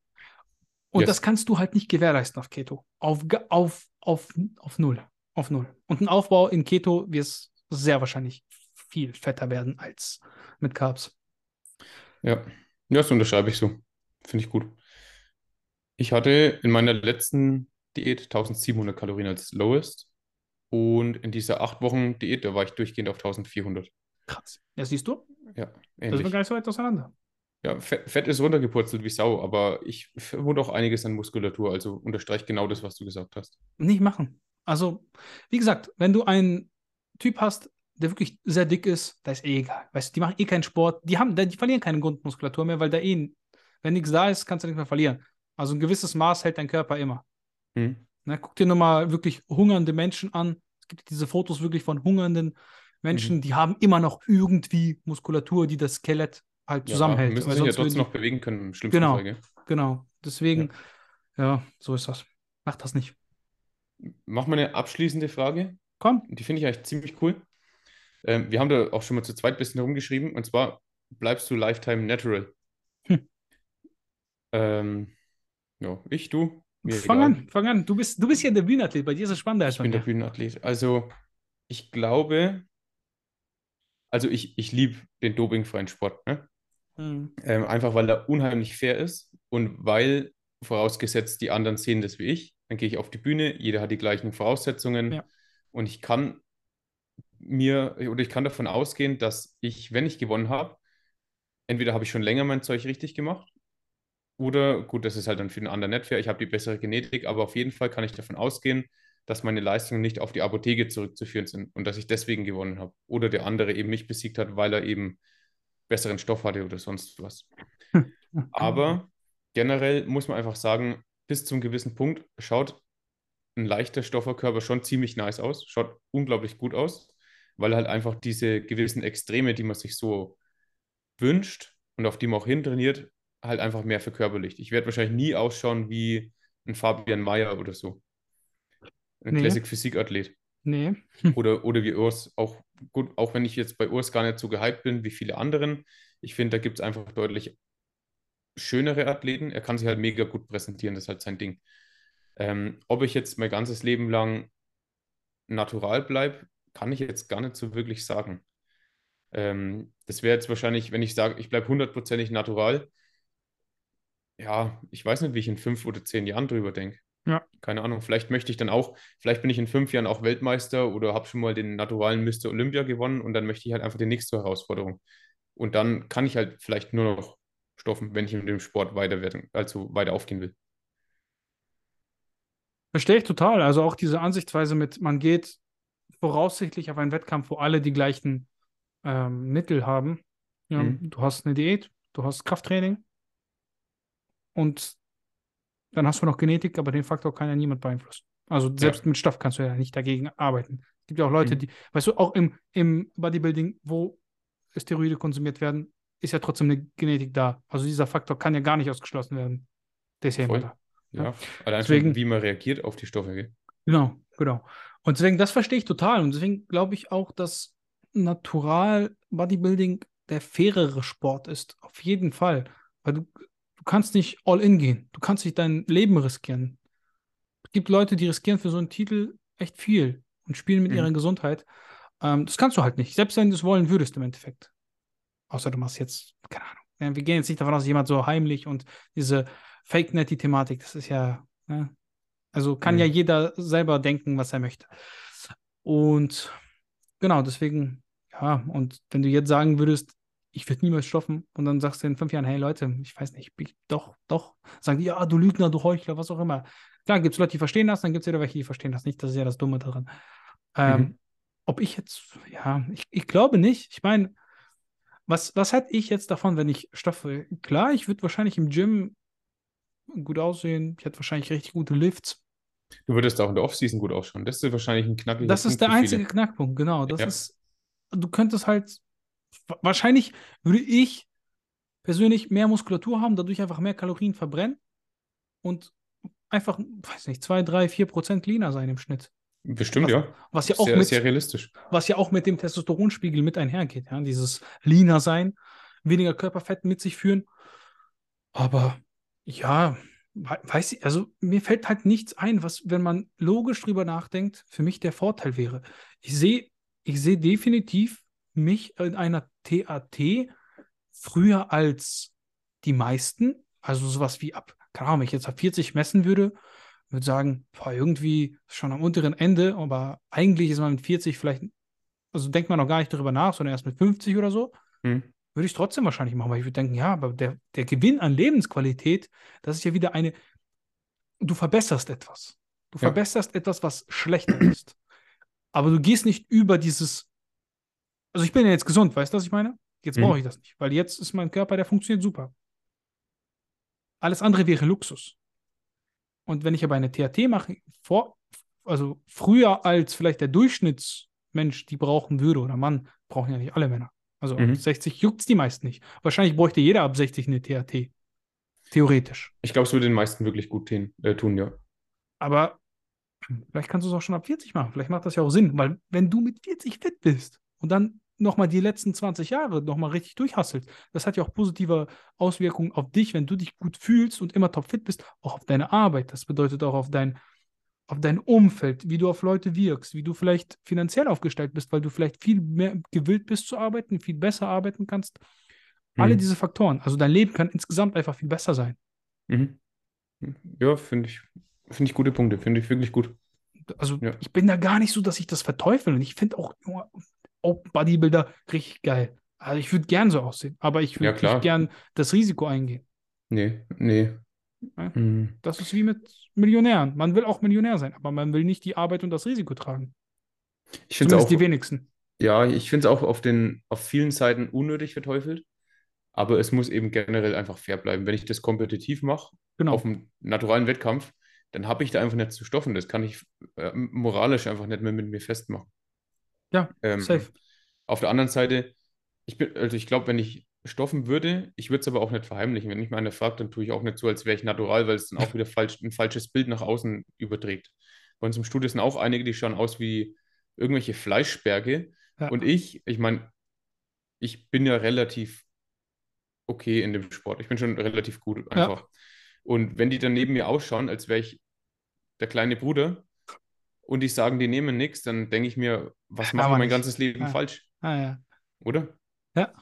Und Yes. das kannst du halt nicht gewährleisten auf Keto. Auf, auf, auf, auf null. Auf null. Und ein Aufbau in Keto wird es sehr wahrscheinlich viel fetter werden als mit Carbs. Ja. ja, das unterschreibe ich so. Finde ich gut. Ich hatte in meiner letzten Diät 1700 Kalorien als Lowest. Und in dieser acht Wochen Diät, da war ich durchgehend auf 1400. Krass. Ja, siehst du? Ja, Da sind wir ähnlich. gar nicht so weit auseinander. Ja, Fett, Fett ist runtergepurzelt wie Sau, aber ich vermute auch einiges an Muskulatur, also unterstreicht genau das, was du gesagt hast. Nicht machen. Also, wie gesagt, wenn du einen Typ hast, der wirklich sehr dick ist, da ist eh egal. Weißt du, die machen eh keinen Sport. Die, haben, die verlieren keine Grundmuskulatur mehr, weil da eh, wenn nichts da ist, kannst du nichts mehr verlieren. Also ein gewisses Maß hält dein Körper immer. Hm. Ne, guck dir nur mal wirklich hungernde Menschen an. Es gibt diese Fotos wirklich von hungernden Menschen, mhm. die haben immer noch irgendwie Muskulatur, die das Skelett halt ja, zusammenhält. Müssen sich ja trotzdem noch bewegen können im schlimmsten genau, Fall. Gell? Genau, deswegen, ja. ja, so ist das. Mach das nicht. Mach mal eine abschließende Frage. Komm. Die finde ich eigentlich ziemlich cool. Ähm, wir haben da auch schon mal zu zweit ein bisschen rumgeschrieben. Und zwar, bleibst du Lifetime Natural? Hm. Ähm, ja, ich, du. Mir fang egal. an, fang an. Du bist, du bist ja der Bühnenathlet. Bei dir ist es spannender Ich bin der Bühnenathlet. Also, ich glaube, also ich, ich liebe den dopingfreien Sport. Ne? Hm. Ähm, einfach weil er unheimlich fair ist und weil, vorausgesetzt, die anderen sehen das wie ich, dann gehe ich auf die Bühne, jeder hat die gleichen Voraussetzungen ja. und ich kann mir oder ich kann davon ausgehen, dass ich, wenn ich gewonnen habe, entweder habe ich schon länger mein Zeug richtig gemacht oder gut, das ist halt dann für den anderen nicht fair, ich habe die bessere Genetik, aber auf jeden Fall kann ich davon ausgehen, dass meine Leistungen nicht auf die Apotheke zurückzuführen sind und dass ich deswegen gewonnen habe. Oder der andere eben mich besiegt hat, weil er eben besseren Stoff hatte oder sonst was. [laughs] Aber generell muss man einfach sagen, bis zum gewissen Punkt schaut ein leichter Stofferkörper schon ziemlich nice aus, schaut unglaublich gut aus, weil halt einfach diese gewissen Extreme, die man sich so wünscht und auf die man auch hintrainiert, halt einfach mehr verkörperlicht. Ich werde wahrscheinlich nie ausschauen wie ein Fabian Mayer oder so. Ein nee. Classic Physik-Athlet. Nee. [laughs] oder, oder wie Urs, auch gut, auch wenn ich jetzt bei Urs gar nicht so gehypt bin wie viele anderen. Ich finde, da gibt es einfach deutlich schönere Athleten. Er kann sich halt mega gut präsentieren, das ist halt sein Ding. Ähm, ob ich jetzt mein ganzes Leben lang natural bleibe, kann ich jetzt gar nicht so wirklich sagen. Ähm, das wäre jetzt wahrscheinlich, wenn ich sage, ich bleibe hundertprozentig natural. Ja, ich weiß nicht, wie ich in fünf oder zehn Jahren drüber denke. Ja. Keine Ahnung, vielleicht möchte ich dann auch, vielleicht bin ich in fünf Jahren auch Weltmeister oder habe schon mal den naturalen Mr. Olympia gewonnen und dann möchte ich halt einfach die nächste Herausforderung. Und dann kann ich halt vielleicht nur noch stoffen, wenn ich in dem Sport weiter werden, also weiter aufgehen will. Verstehe ich total. Also auch diese Ansichtsweise mit, man geht voraussichtlich auf einen Wettkampf, wo alle die gleichen ähm, Mittel haben. Ja, mhm. Du hast eine Diät, du hast Krafttraining und dann hast du noch Genetik, aber den Faktor kann ja niemand beeinflussen. Also selbst ja. mit Stoff kannst du ja nicht dagegen arbeiten. Es gibt ja auch Leute, mhm. die, weißt du, auch im, im Bodybuilding, wo Steroide konsumiert werden, ist ja trotzdem eine Genetik da. Also dieser Faktor kann ja gar nicht ausgeschlossen werden. Der ist ja immer da. Ja, ja. allein deswegen, wie man reagiert auf die Stoffe. Genau, genau. Und deswegen, das verstehe ich total. Und deswegen glaube ich auch, dass Natural Bodybuilding der fairere Sport ist. Auf jeden Fall. Weil du, du kannst nicht all in gehen. Du kannst nicht dein Leben riskieren. Es gibt Leute, die riskieren für so einen Titel echt viel und spielen mit mhm. ihrer Gesundheit. Ähm, das kannst du halt nicht. Selbst wenn du es wollen würdest im Endeffekt. Außer du machst jetzt, keine Ahnung. Wir gehen jetzt nicht davon aus, dass jemand so heimlich und diese Fake-Netty-Thematik, das ist ja, ne? also kann mhm. ja jeder selber denken, was er möchte. Und genau, deswegen, ja, und wenn du jetzt sagen würdest, ich würde niemals stoffen und dann sagst du in fünf Jahren, hey Leute, ich weiß nicht, ich, doch, doch, sagen die, ja, du Lügner, du Heuchler, was auch immer. Klar, gibt es Leute, die verstehen das, dann gibt es wieder welche, die verstehen das nicht, das ist ja das Dumme daran. Ähm, mhm. Ob ich jetzt, ja, ich, ich glaube nicht. Ich meine, was, was hätte ich jetzt davon, wenn ich stoffe? Klar, ich würde wahrscheinlich im Gym gut aussehen, ich hätte wahrscheinlich richtig gute Lifts. Du würdest auch in der Offseason gut ausschauen. Das ist wahrscheinlich ein knackiger Das ist der einzige viele. Knackpunkt, genau. Das ja. ist, du könntest halt, wahrscheinlich würde ich persönlich mehr Muskulatur haben, dadurch einfach mehr Kalorien verbrennen und einfach, weiß nicht, zwei, drei, vier Prozent leaner sein im Schnitt. Bestimmt, was, ja. Was ja auch sehr, mit, sehr realistisch. Was ja auch mit dem Testosteronspiegel mit einhergeht, ja. Dieses leaner sein, weniger Körperfett mit sich führen. Aber ja, weiß ich, also mir fällt halt nichts ein, was, wenn man logisch drüber nachdenkt, für mich der Vorteil wäre. Ich sehe, ich sehe definitiv mich in einer TAT früher als die meisten, also sowas wie ab, keine Ahnung, wenn ich jetzt ab 40 messen würde, würde sagen, boah, irgendwie schon am unteren Ende, aber eigentlich ist man mit 40 vielleicht, also denkt man noch gar nicht darüber nach, sondern erst mit 50 oder so. Hm würde ich trotzdem wahrscheinlich machen, weil ich würde denken, ja, aber der, der Gewinn an Lebensqualität, das ist ja wieder eine, du verbesserst etwas. Du ja. verbesserst etwas, was schlechter ist. Aber du gehst nicht über dieses, also ich bin ja jetzt gesund, weißt du, was ich meine? Jetzt mhm. brauche ich das nicht, weil jetzt ist mein Körper, der funktioniert super. Alles andere wäre Luxus. Und wenn ich aber eine THT mache, vor, also früher als vielleicht der Durchschnittsmensch die brauchen würde oder Mann, brauchen ja nicht alle Männer. Also Mhm. ab 60 juckt es die meisten nicht. Wahrscheinlich bräuchte jeder ab 60 eine THT. Theoretisch. Ich glaube, es würde den meisten wirklich gut tun, äh, tun, ja. Aber vielleicht kannst du es auch schon ab 40 machen. Vielleicht macht das ja auch Sinn, weil wenn du mit 40 fit bist und dann nochmal die letzten 20 Jahre nochmal richtig durchhasselt, das hat ja auch positive Auswirkungen auf dich, wenn du dich gut fühlst und immer topfit bist, auch auf deine Arbeit. Das bedeutet auch auf dein, auf dein Umfeld, wie du auf Leute wirkst, wie du vielleicht finanziell aufgestellt bist, weil du vielleicht viel mehr gewillt bist zu arbeiten, viel besser arbeiten kannst. Alle Mhm. diese Faktoren. Also dein Leben kann insgesamt einfach viel besser sein. Mhm. Ja, finde ich, finde ich gute Punkte, finde ich wirklich gut. Also Ja. ich bin da gar nicht so, dass ich das verteufel. Und ich finde auch, Junge, auch Bodybuilder richtig geil. Also ich würde gern so aussehen, aber ich Ja, würde klar. nicht gern das Risiko eingehen. Nee, nee. Ja. Mhm. Das ist wie mit Millionären. Man will auch Millionär sein, aber man will nicht die Arbeit und das Risiko tragen. Ich finde auch, die wenigsten. ja, ich finde es auch auf den, auf vielen Seiten unnötig verteufelt, aber es muss eben generell einfach fair bleiben. Wenn ich das kompetitiv mache, Genau. auf einem naturalen Wettkampf, dann habe ich da einfach nicht zu stoffen. Das kann ich äh, moralisch einfach nicht mehr mit mir festmachen. Ja, Ähm, safe. Auf der anderen Seite, ich bin, also ich glaube, wenn ich stoffen würde, ich würde es aber auch nicht verheimlichen. Wenn mich mal einer fragt, dann tue ich auch nicht so, als wäre ich natural, weil es dann auch [laughs] wieder falsch, ein falsches Bild nach außen überträgt. Bei uns im Studio sind auch einige, die schauen aus wie irgendwelche Fleischberge. Ja. Und ich, ich meine, ich bin ja relativ okay in dem Sport. Ich bin schon relativ gut einfach. Und wenn die dann neben mir ausschauen, als wäre ich der kleine Bruder und die sagen, die nehmen nichts, dann denke ich mir, was mache ich mein nicht. ganzes Leben Ja. falsch, Ah, ja. oder? Ja.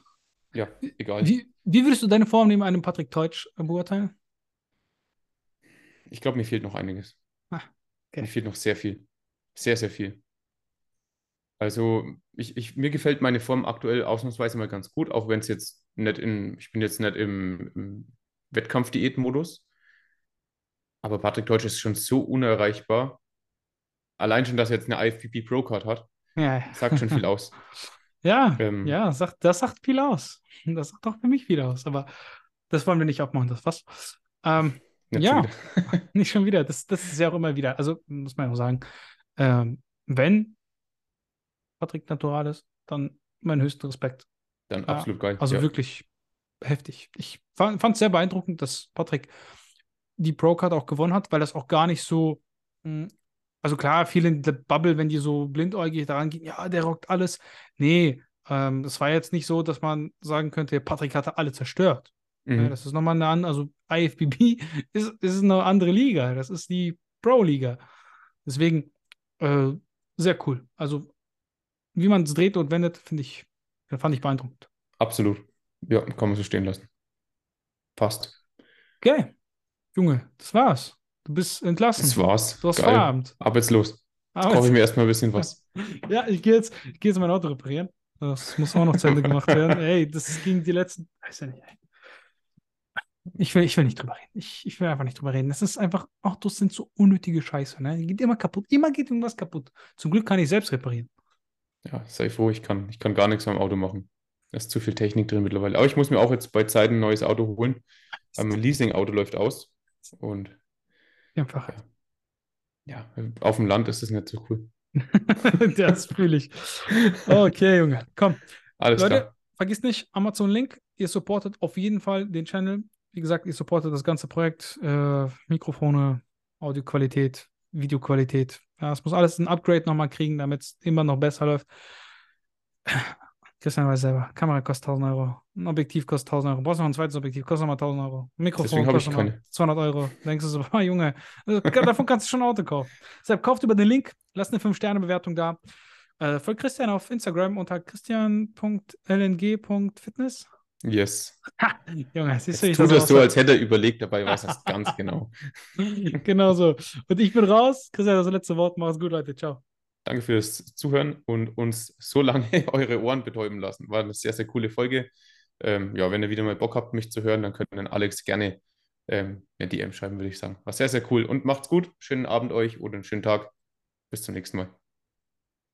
Ja, egal. Wie, wie würdest du deine Form neben einem Patrick Teutsch beurteilen? Ich glaube, mir fehlt noch einiges. Ah, okay. Mir fehlt noch sehr viel. Sehr, sehr viel. Also, ich, ich, mir gefällt meine Form aktuell ausnahmsweise mal ganz gut, auch wenn es jetzt nicht in, ich bin jetzt nicht im, im Wettkampf-Diät-Modus. Aber Patrick Deutsch ist schon so unerreichbar. Allein schon, dass er jetzt eine IFBB Pro Card hat, Ja, sagt schon viel aus. [laughs] ja, Ähm, ja, sagt, das sagt viel aus. Das sagt auch für mich viel aus. Aber das wollen wir nicht aufmachen, das was. Ähm, Nicht Ja. schon [laughs] nicht schon wieder. Das, das ist ja auch immer wieder. Also muss man ja auch sagen, ähm, wenn Patrick natural ist, dann meinen höchsten Respekt. Dann Ja, absolut geil. Also Ja. wirklich heftig. Ich fand es sehr beeindruckend, dass Patrick die Pro-Card auch gewonnen hat, weil das auch gar nicht so. mh, Also klar, viele in der Bubble, wenn die so blindäugig daran gehen, ja, der rockt alles. Nee, ähm, das war jetzt nicht so, dass man sagen könnte, Patrick hatte alle zerstört. Ja, Mhm. das ist nochmal eine andere, also IFBB [laughs] ist, ist eine andere Liga. Das ist die Pro-Liga. Deswegen äh, sehr cool. Also, wie man es dreht und wendet, finde ich, fand ich beeindruckend. Absolut. Ja, kann man so stehen lassen. Passt. Okay, Junge, das war's. Du bist entlassen. Das war's. Du hast Geil. Feierabend. Ab jetzt koche ich mir erstmal ein bisschen was. [laughs] ja, ich gehe jetzt, ich geh jetzt mein Auto reparieren. Das muss auch noch zu Ende gemacht werden. [laughs] Ey, das ging die letzten, weiß ja nicht. Ich will, ich will nicht drüber reden. Ich, ich will einfach nicht drüber reden. Das ist einfach, Autos sind so unnötige Scheiße. Ne? Die geht immer kaputt. Immer geht irgendwas kaputt. Zum Glück kann ich selbst reparieren. Ja, sei froh, ich kann, ich kann gar nichts am Auto machen. Da ist zu viel Technik drin mittlerweile. Aber ich muss mir auch jetzt bei Zeiten ein neues Auto holen. Mein Leasing-Auto läuft aus. Und Einfach. ja, auf dem Land ist das nicht so cool. [laughs] das fühle ich. Okay, Junge. Komm. Alles Leute, klar. vergisst nicht, Amazon-Link. Ihr supportet auf jeden Fall den Channel. Wie gesagt, ihr supportet das ganze Projekt. Äh, Mikrofone, Audioqualität, Videoqualität. Ja, es muss alles ein Upgrade nochmal kriegen, damit es immer noch besser läuft. Christian weiß selber, Kamera kostet 1000 Euro, ein Objektiv kostet 1000 Euro, brauchst noch ein zweites Objektiv, kostet nochmal 1000 Euro, ein Mikrofon kostet noch keine. 200 Euro. Denkst du so, [laughs] Junge, also, davon kannst du schon ein Auto kaufen. Deshalb kauft über den Link, lasst eine 5-Sterne-Bewertung da. Äh, folgt Christian auf Instagram unter christian.lng.fitness. Yes. Ha, Junge, siehst du, ich tut das so, als hätte er überlegt, dabei weiß er es [laughs] ganz genau. Genau so. Und ich bin raus. Christian, das letzte Wort. Mach's gut, Leute. Ciao. Danke fürs Zuhören und uns so lange [laughs] eure Ohren betäuben lassen. War eine sehr, sehr coole Folge. Ähm, ja, wenn ihr wieder mal Bock habt, mich zu hören, dann könnt ihr Alex gerne ähm, eine DM schreiben, würde ich sagen. War sehr, sehr cool. Und macht's gut. Schönen Abend euch oder einen schönen Tag. Bis zum nächsten Mal.